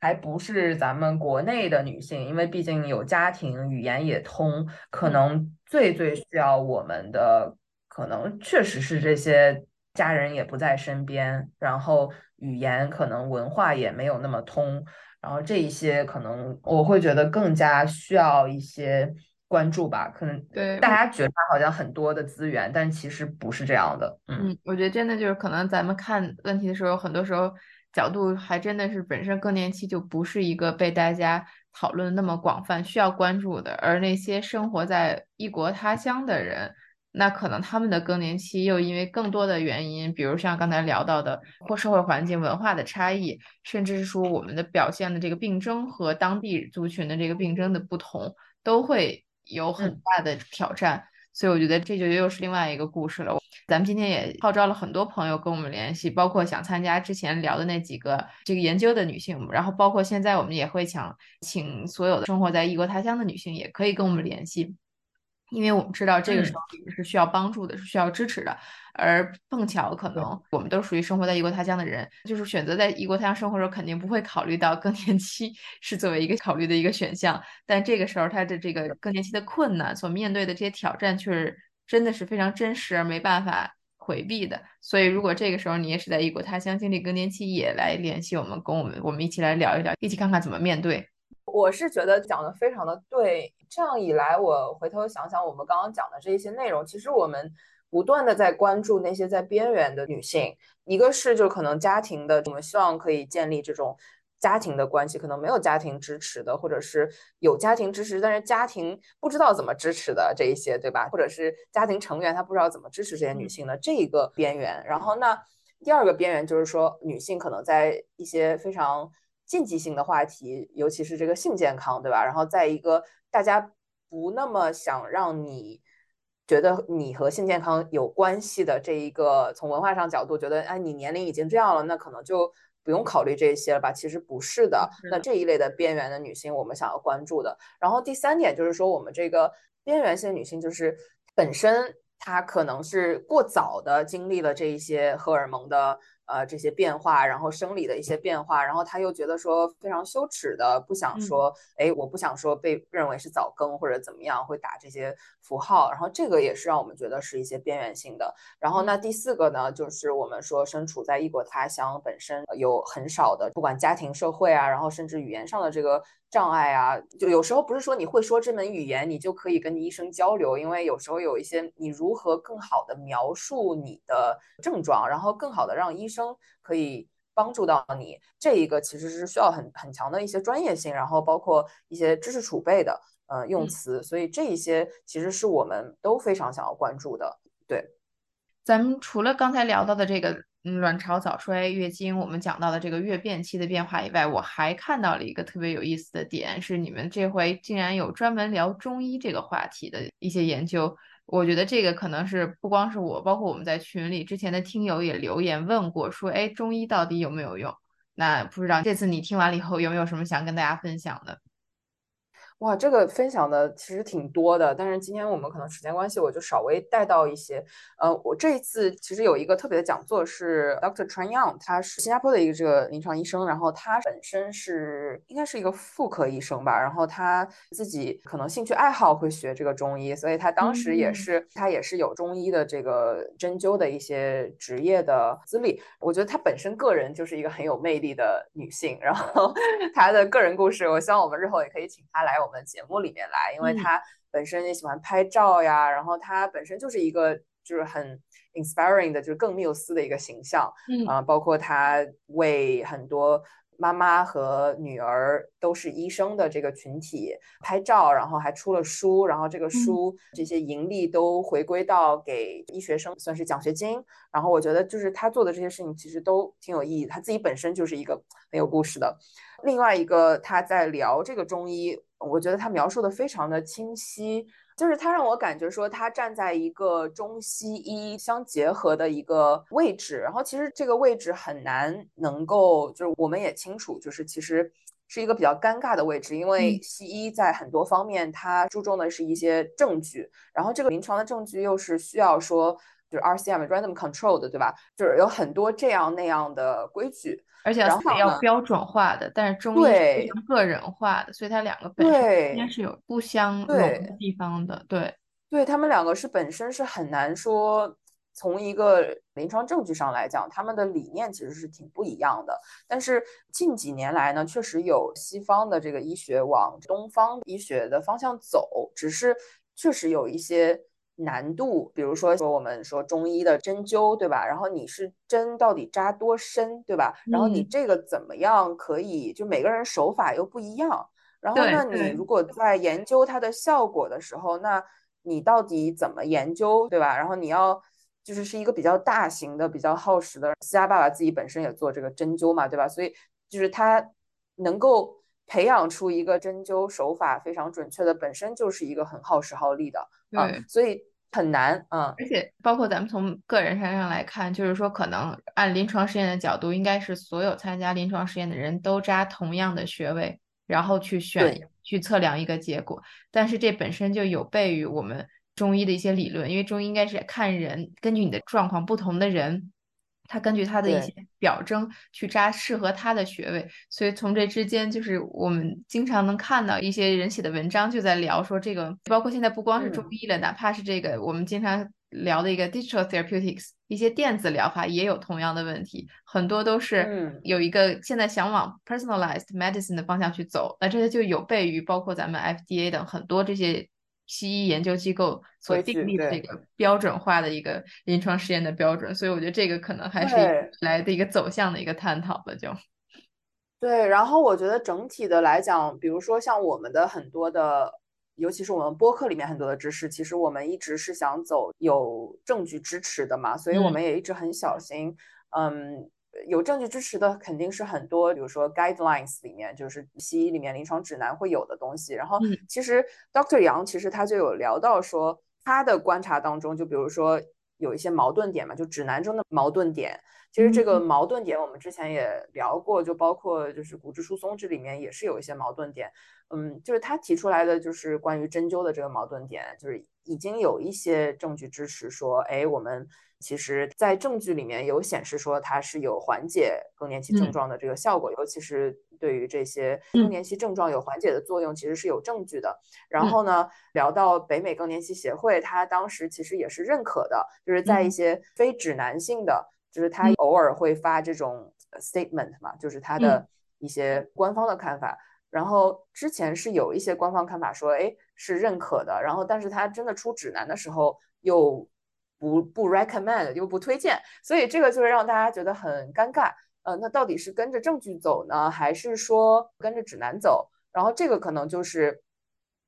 还不是咱们国内的女性，因为毕竟有家庭，语言也通，可能最最需要我们的，可能确实是这些家人也不在身边，然后语言可能文化也没有那么通，然后这一些可能我会觉得更加需要一些。关注吧，可能对大家觉得好像很多的资源，但其实不是这样的。嗯，我觉得真的就是可能咱们看问题的时候，很多时候角度还真的是本身更年期就不是一个被大家讨论那么广泛需要关注的，而那些生活在异国他乡的人，那可能他们的更年期又因为更多的原因，比如像刚才聊到的或社会环境、文化的差异，甚至是说我们的表现的这个病症和当地族群的这个病症的不同，都会。有很大的挑战，所以我觉得这就又是另外一个故事了。咱们今天也号召了很多朋友跟我们联系，包括想参加之前聊的那几个这个研究的女性，然后包括现在我们也会想请所有的生活在异国他乡的女性也可以跟我们联系。因为我们知道这个时候是需要帮助的，是需要支持的，而碰巧可能我们都属于生活在异国他乡的人，就是选择在异国他乡生活的时候，肯定不会考虑到更年期是作为一个考虑的一个选项。但这个时候他的这个更年期的困难所面对的这些挑战，却是真的是非常真实而没办法回避的。所以如果这个时候你也是在异国他乡经历更年期，也来联系我们，跟我们我们一起来聊一聊，一起看看怎么面对。我是觉得讲的非常的对，这样一来，我回头想想我们刚刚讲的这一些内容，其实我们不断的在关注那些在边缘的女性，一个是就可能家庭的，我们希望可以建立这种家庭的关系，可能没有家庭支持的，或者是有家庭支持，但是家庭不知道怎么支持的这一些，对吧？或者是家庭成员他不知道怎么支持这些女性的这一个边缘。然后那第二个边缘就是说，女性可能在一些非常。禁忌性的话题，尤其是这个性健康，对吧？然后在一个大家不那么想让你觉得你和性健康有关系的这一个，从文化上角度觉得，哎，你年龄已经这样了，那可能就不用考虑这些了吧？其实不是的。那这一类的边缘的女性，我们想要关注的。然后第三点就是说，我们这个边缘性女性，就是本身她可能是过早的经历了这一些荷尔蒙的。呃，这些变化，然后生理的一些变化，然后他又觉得说非常羞耻的，不想说，哎，我不想说被认为是早更或者怎么样，会打这些符号，然后这个也是让我们觉得是一些边缘性的。然后那第四个呢，就是我们说身处在异国他乡，本身有很少的，不管家庭、社会啊，然后甚至语言上的这个。障碍啊，就有时候不是说你会说这门语言，你就可以跟你医生交流，因为有时候有一些你如何更好的描述你的症状，然后更好的让医生可以帮助到你，这一个其实是需要很很强的一些专业性，然后包括一些知识储备的，呃，用词，所以这一些其实是我们都非常想要关注的。对，咱们除了刚才聊到的这个。嗯卵巢早衰、月经，我们讲到的这个月变期的变化以外，我还看到了一个特别有意思的点，是你们这回竟然有专门聊中医这个话题的一些研究。我觉得这个可能是不光是我，包括我们在群里之前的听友也留言问过，说哎，中医到底有没有用？那不知道这次你听完了以后有没有什么想跟大家分享的？哇，这个分享的其实挺多的，但是今天我们可能时间关系，我就稍微带到一些。呃，我这一次其实有一个特别的讲座是 Dr. Tran Yang，他是新加坡的一个这个临床医生，然后他本身是应该是一个妇科医生吧，然后他自己可能兴趣爱好会学这个中医，所以他当时也是他也是有中医的这个针灸的一些职业的资历。我觉得他本身个人就是一个很有魅力的女性，然后 (laughs) 他的个人故事，我希望我们日后也可以请他来我。我们节目里面来，因为他本身也喜欢拍照呀，然后他本身就是一个就是很 inspiring 的，就是更缪斯的一个形象，嗯啊，包括他为很多妈妈和女儿都是医生的这个群体拍照，然后还出了书，然后这个书这些盈利都回归到给医学生算是奖学金，然后我觉得就是他做的这些事情其实都挺有意义，他自己本身就是一个很有故事的。另外一个他在聊这个中医。我觉得他描述的非常的清晰，就是他让我感觉说他站在一个中西医相结合的一个位置，然后其实这个位置很难能够，就是我们也清楚，就是其实是一个比较尴尬的位置，因为西医在很多方面它注重的是一些证据，然后这个临床的证据又是需要说就是 RCM random control 的，对吧？就是有很多这样那样的规矩。而且要标准化的，但是中医是个人化的，所以它两个本身应该是有不相容的地方的。对，对他们两个是本身是很难说，从一个临床证据上来讲，他们的理念其实是挺不一样的。但是近几年来呢，确实有西方的这个医学往东方医学的方向走，只是确实有一些。难度，比如说说我们说中医的针灸，对吧？然后你是针到底扎多深，对吧？然后你这个怎么样可以？就每个人手法又不一样。然后那你如果在研究它的效果的时候，那你到底怎么研究，对吧？然后你要就是是一个比较大型的、比较耗时的。私家爸爸自己本身也做这个针灸嘛，对吧？所以就是他能够培养出一个针灸手法非常准确的，本身就是一个很耗时耗力的啊，所以。很难，嗯，而且包括咱们从个人身上来看，就是说，可能按临床实验的角度，应该是所有参加临床实验的人都扎同样的穴位，然后去选去测量一个结果。但是这本身就有悖于我们中医的一些理论，因为中医应该是看人，根据你的状况，不同的人。他根据他的一些表征去扎适合他的穴位，所以从这之间就是我们经常能看到一些人写的文章就在聊说这个，包括现在不光是中医了，哪怕是这个我们经常聊的一个 digital therapeutics，一些电子疗法也有同样的问题，很多都是有一个现在想往 personalized medicine 的方向去走，那这些就有悖于包括咱们 FDA 等很多这些。西医研究机构所定立的这个标准化的一个临床试验的标准，所以我觉得这个可能还是来的一个走向的一个探讨吧，就对。然后我觉得整体的来讲，比如说像我们的很多的，尤其是我们播客里面很多的知识，其实我们一直是想走有证据支持的嘛，所以我们也一直很小心，嗯。有证据支持的肯定是很多，比如说 guidelines 里面就是西医里面临床指南会有的东西。然后其实 Doctor 杨其实他就有聊到说，他的观察当中，就比如说有一些矛盾点嘛，就指南中的矛盾点。其实这个矛盾点我们之前也聊过，就包括就是骨质疏松这里面也是有一些矛盾点。嗯，就是他提出来的就是关于针灸的这个矛盾点，就是已经有一些证据支持说，哎，我们。其实，在证据里面有显示说它是有缓解更年期症状的这个效果，尤其是对于这些更年期症状有缓解的作用，其实是有证据的。然后呢，聊到北美更年期协会，他当时其实也是认可的，就是在一些非指南性的，就是他偶尔会发这种 statement 嘛，就是他的一些官方的看法。然后之前是有一些官方看法说，哎，是认可的。然后，但是他真的出指南的时候又。不不 recommend 又不推荐，所以这个就是让大家觉得很尴尬。呃，那到底是跟着证据走呢，还是说跟着指南走？然后这个可能就是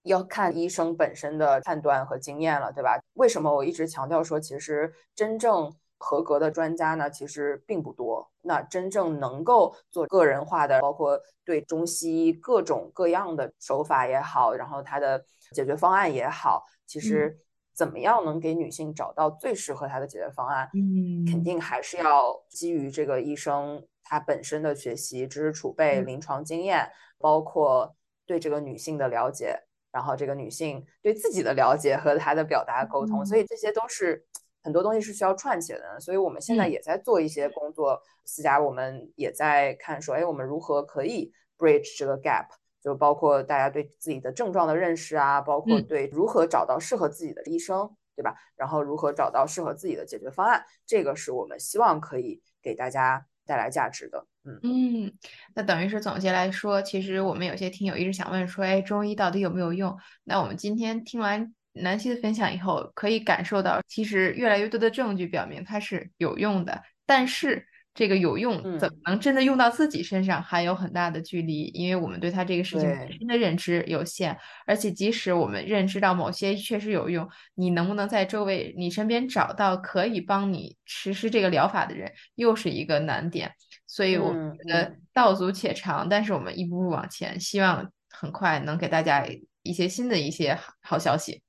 要看医生本身的判断和经验了，对吧？为什么我一直强调说，其实真正合格的专家呢，其实并不多。那真正能够做个人化的，包括对中西医各种各样的手法也好，然后他的解决方案也好，其实。怎么样能给女性找到最适合她的解决方案？嗯，肯定还是要基于这个医生他本身的学习、知识储备、临床经验，包括对这个女性的了解，然后这个女性对自己的了解和她的表达沟通，所以这些都是很多东西是需要串起来的。所以我们现在也在做一些工作，思佳我们也在看说，哎，我们如何可以 bridge 这个 gap，就包括大家对自己的症状的认识啊，包括对如何找到适合自己的医生，对吧？然后如何找到适合自己的解决方案，这个是我们希望可以给大家带来价值的。嗯嗯，那等于是总结来说，其实我们有些听友一直想问说，哎，中医到底有没有用？那我们今天听完南希的分享以后，可以感受到，其实越来越多的证据表明它是有用的，但是。这个有用，怎么能真的用到自己身上，还有很大的距离，因为我们对它这个事情本身的认知有限，而且即使我们认知到某些确实有用，你能不能在周围、你身边找到可以帮你实施这个疗法的人，又是一个难点。所以我觉得道阻且长，但是我们一步步往前，希望很快能给大家一些新的一些好消息。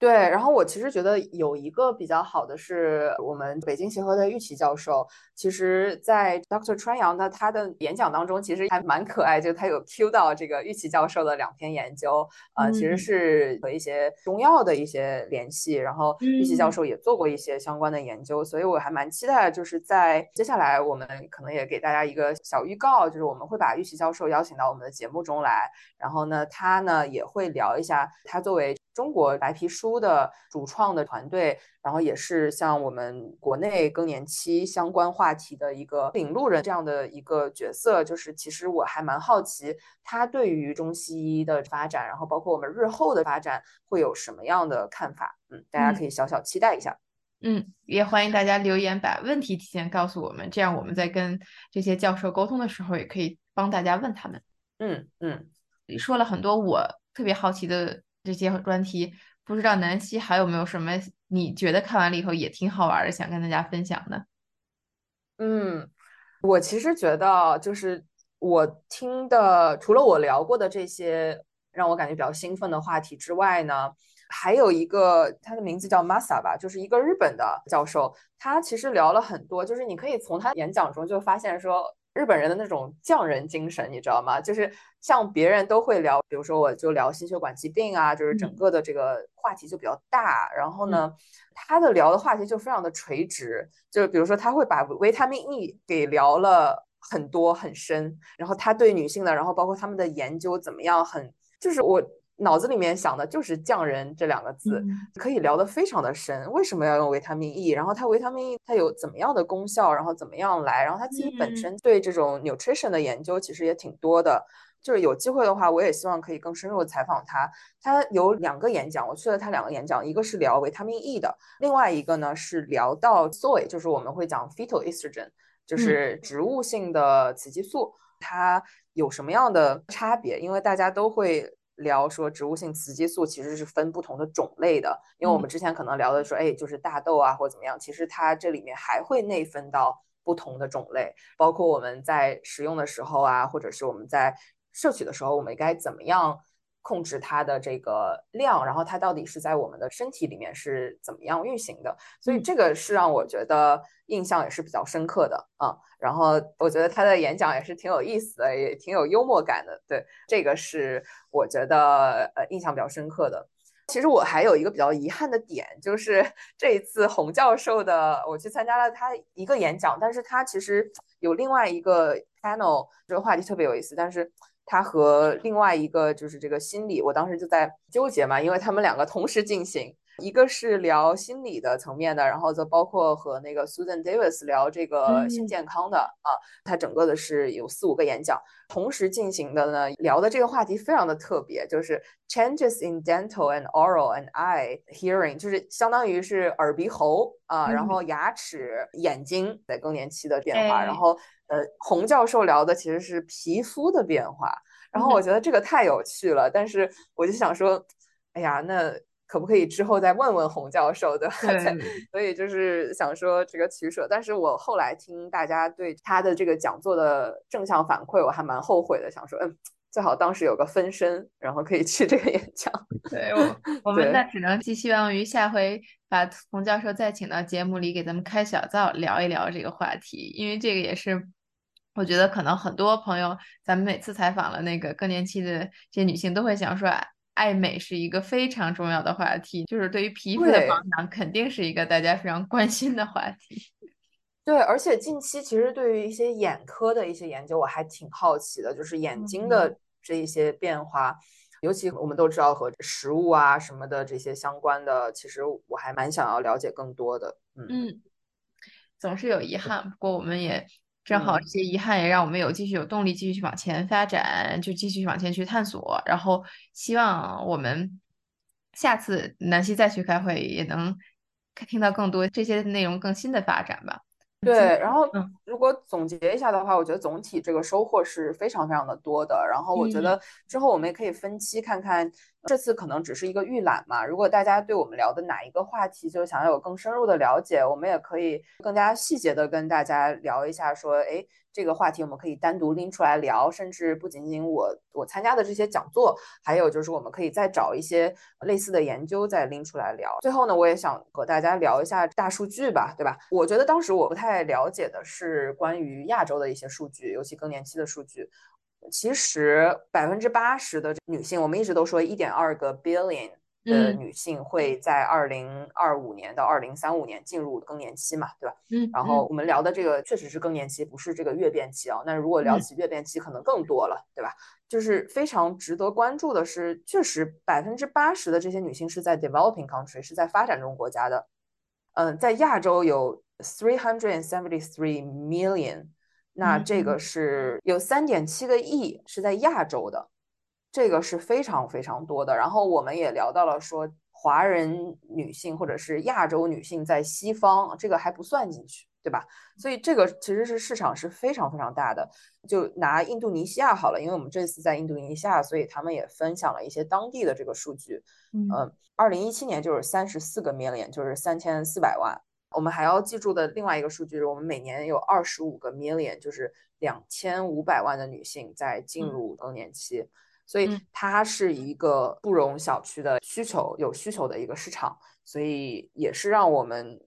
对，然后我其实觉得有一个比较好的是我们北京协和的玉琦教授，其实，在 Dr. 川阳的他的演讲当中，其实还蛮可爱，就他有 Q 到这个玉琦教授的两篇研究，呃，其实是和一些中药的一些联系，然后玉琦教授也做过一些相关的研究，所以我还蛮期待，就是在接下来我们可能也给大家一个小预告，就是我们会把玉琦教授邀请到我们的节目中来，然后呢，他呢也会聊一下他作为。中国白皮书的主创的团队，然后也是像我们国内更年期相关话题的一个领路人这样的一个角色，就是其实我还蛮好奇他对于中西医的发展，然后包括我们日后的发展会有什么样的看法？嗯，大家可以小小期待一下。嗯，也欢迎大家留言把问题提前告诉我们，这样我们在跟这些教授沟通的时候，也可以帮大家问他们。嗯嗯，说了很多我特别好奇的。这些专题，不知道南希还有没有什么你觉得看完了以后也挺好玩的，想跟大家分享的？嗯，我其实觉得，就是我听的，除了我聊过的这些让我感觉比较兴奋的话题之外呢，还有一个，他的名字叫 Masa 吧，就是一个日本的教授，他其实聊了很多，就是你可以从他演讲中就发现说。日本人的那种匠人精神，你知道吗？就是像别人都会聊，比如说我就聊心血管疾病啊，就是整个的这个话题就比较大。然后呢，他的聊的话题就非常的垂直，就是比如说他会把维他命 E 给聊了很多很深，然后他对女性的，然后包括他们的研究怎么样，很就是我。脑子里面想的就是匠人这两个字，可以聊得非常的深。为什么要用维他命 E？然后它维他命 E 它有怎么样的功效？然后怎么样来？然后他自己本身对这种 nutrition 的研究其实也挺多的。就是有机会的话，我也希望可以更深入的采访他。他有两个演讲，我去了他两个演讲，一个是聊维他命 E 的，另外一个呢是聊到 soy，就是我们会讲 fetal estrogen，就是植物性的雌激素，它有什么样的差别？因为大家都会。聊说植物性雌激素其实是分不同的种类的，因为我们之前可能聊的说，哎，就是大豆啊或者怎么样，其实它这里面还会内分到不同的种类，包括我们在使用的时候啊，或者是我们在摄取的时候，我们该怎么样控制它的这个量，然后它到底是在我们的身体里面是怎么样运行的，所以这个是让我觉得印象也是比较深刻的啊。然后我觉得他的演讲也是挺有意思的，也挺有幽默感的。对，这个是我觉得呃印象比较深刻的。其实我还有一个比较遗憾的点，就是 (laughs) 这一次洪教授的，我去参加了他一个演讲，但是他其实有另外一个 panel，这个话题特别有意思，但是他和另外一个就是这个心理，我当时就在纠结嘛，因为他们两个同时进行。一个是聊心理的层面的，然后则包括和那个 Susan Davis 聊这个性健康的啊，他整个的是有四五个演讲。同时进行的呢，聊的这个话题非常的特别，就是 changes in dental and oral and eye hearing，就是相当于是耳鼻喉啊，然后牙齿、眼睛在更年期的变化，然后呃，洪教授聊的其实是皮肤的变化，然后我觉得这个太有趣了，但是我就想说，哎呀，那。可不可以之后再问问洪教授的？(laughs) 所以就是想说这个取舍，但是我后来听大家对他的这个讲座的正向反馈，我还蛮后悔的，想说嗯，最好当时有个分身，然后可以去这个演讲。(laughs) 对，我 (laughs) 我们那只能寄希望于下回把洪教授再请到节目里，给咱们开小灶聊一聊这个话题，因为这个也是我觉得可能很多朋友，咱们每次采访了那个更年期的这些女性，都会想说，爱美是一个非常重要的话题，就是对于皮肤的保养，肯定是一个大家非常关心的话题。(laughs) 对，而且近期其实对于一些眼科的一些研究，我还挺好奇的，就是眼睛的这一些变化，尤其我们都知道和食物啊什么的这些相关的，其实我还蛮想要了解更多的。嗯，总是有遗憾，不过我们也正好这些遗憾也让我们有继续有动力继续去往前发展，就继续往前去探索，然后希望我们下次南希再去开会也能听到更多这些内容更新的发展吧。对，然后如果总结一下的话，我觉得总体这个收获是非常非常的多的。然后我觉得之后我们也可以分期看看，这次可能只是一个预览嘛。如果大家对我们聊的哪一个话题就想要有更深入的了解，我们也可以更加细节的跟大家聊一下，说，哎。这个话题我们可以单独拎出来聊，甚至不仅仅我我参加的这些讲座，还有就是我们可以再找一些类似的研究再拎出来聊。最后呢，我也想和大家聊一下大数据吧，对吧？我觉得当时我不太了解的是关于亚洲的一些数据，尤其更年期的数据。其实百分之八十的女性，我们一直都说一点二个 billion。的女性会在二零二五年到二零三五年进入更年期嘛，对吧？嗯，然后我们聊的这个确实是更年期，不是这个月变期啊。那如果聊起月变期，可能更多了，对吧？就是非常值得关注的是，确实百分之八十的这些女性是在 developing country，是在发展中国家的。嗯，在亚洲有 three hundred and seventy three million，那这个是有三点七个亿是在亚洲的。这个是非常非常多的，然后我们也聊到了说华人女性或者是亚洲女性在西方，这个还不算进去，对吧？所以这个其实是市场是非常非常大的。就拿印度尼西亚好了，因为我们这次在印度尼西亚，所以他们也分享了一些当地的这个数据。嗯，二零一七年就是三十四个 million，就是三千四百万。我们还要记住的另外一个数据是，我们每年有二十五个 million，就是两千五百万的女性在进入更年期。所以它是一个不容小觑的需求，有需求的一个市场，所以也是让我们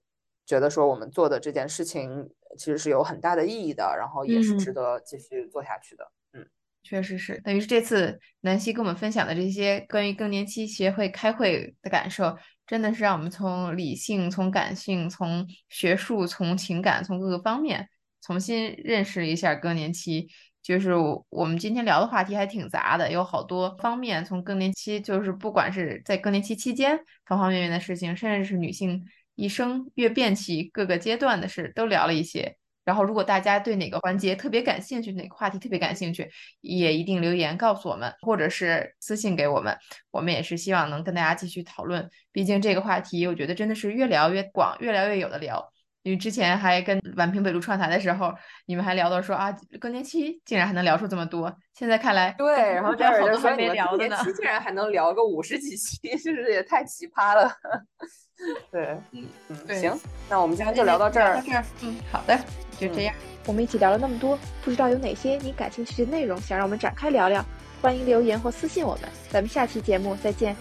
觉得说我们做的这件事情其实是有很大的意义的，然后也是值得继续做下去的。嗯，确实是，等于是这次南希跟我们分享的这些关于更年期协会开会的感受，真的是让我们从理性、从感性、从学术、从情感、从各个方面重新认识一下更年期。就是我们今天聊的话题还挺杂的，有好多方面，从更年期，就是不管是在更年期期间方方面面的事情，甚至是女性一生月变期各个阶段的事，都聊了一些。然后，如果大家对哪个环节特别感兴趣，哪个话题特别感兴趣，也一定留言告诉我们，或者是私信给我们，我们也是希望能跟大家继续讨论。毕竟这个话题，我觉得真的是越聊越广，越聊越有的聊。因为之前还跟宛平北路串台的时候，你们还聊到说啊，更年期竟然还能聊出这么多。现在看来，对，然后 (laughs) 这儿就说没聊更年期竟然还能聊个五十几期，(laughs) 就是也太奇葩了。(laughs) 对，嗯嗯，行，那我们今天就聊到这儿。这儿，嗯，好的，就这样。我们一起聊了那么多，不知道有哪些你感兴趣的内容想让我们展开聊聊？欢迎留言或私信我们。咱们下期节目再见。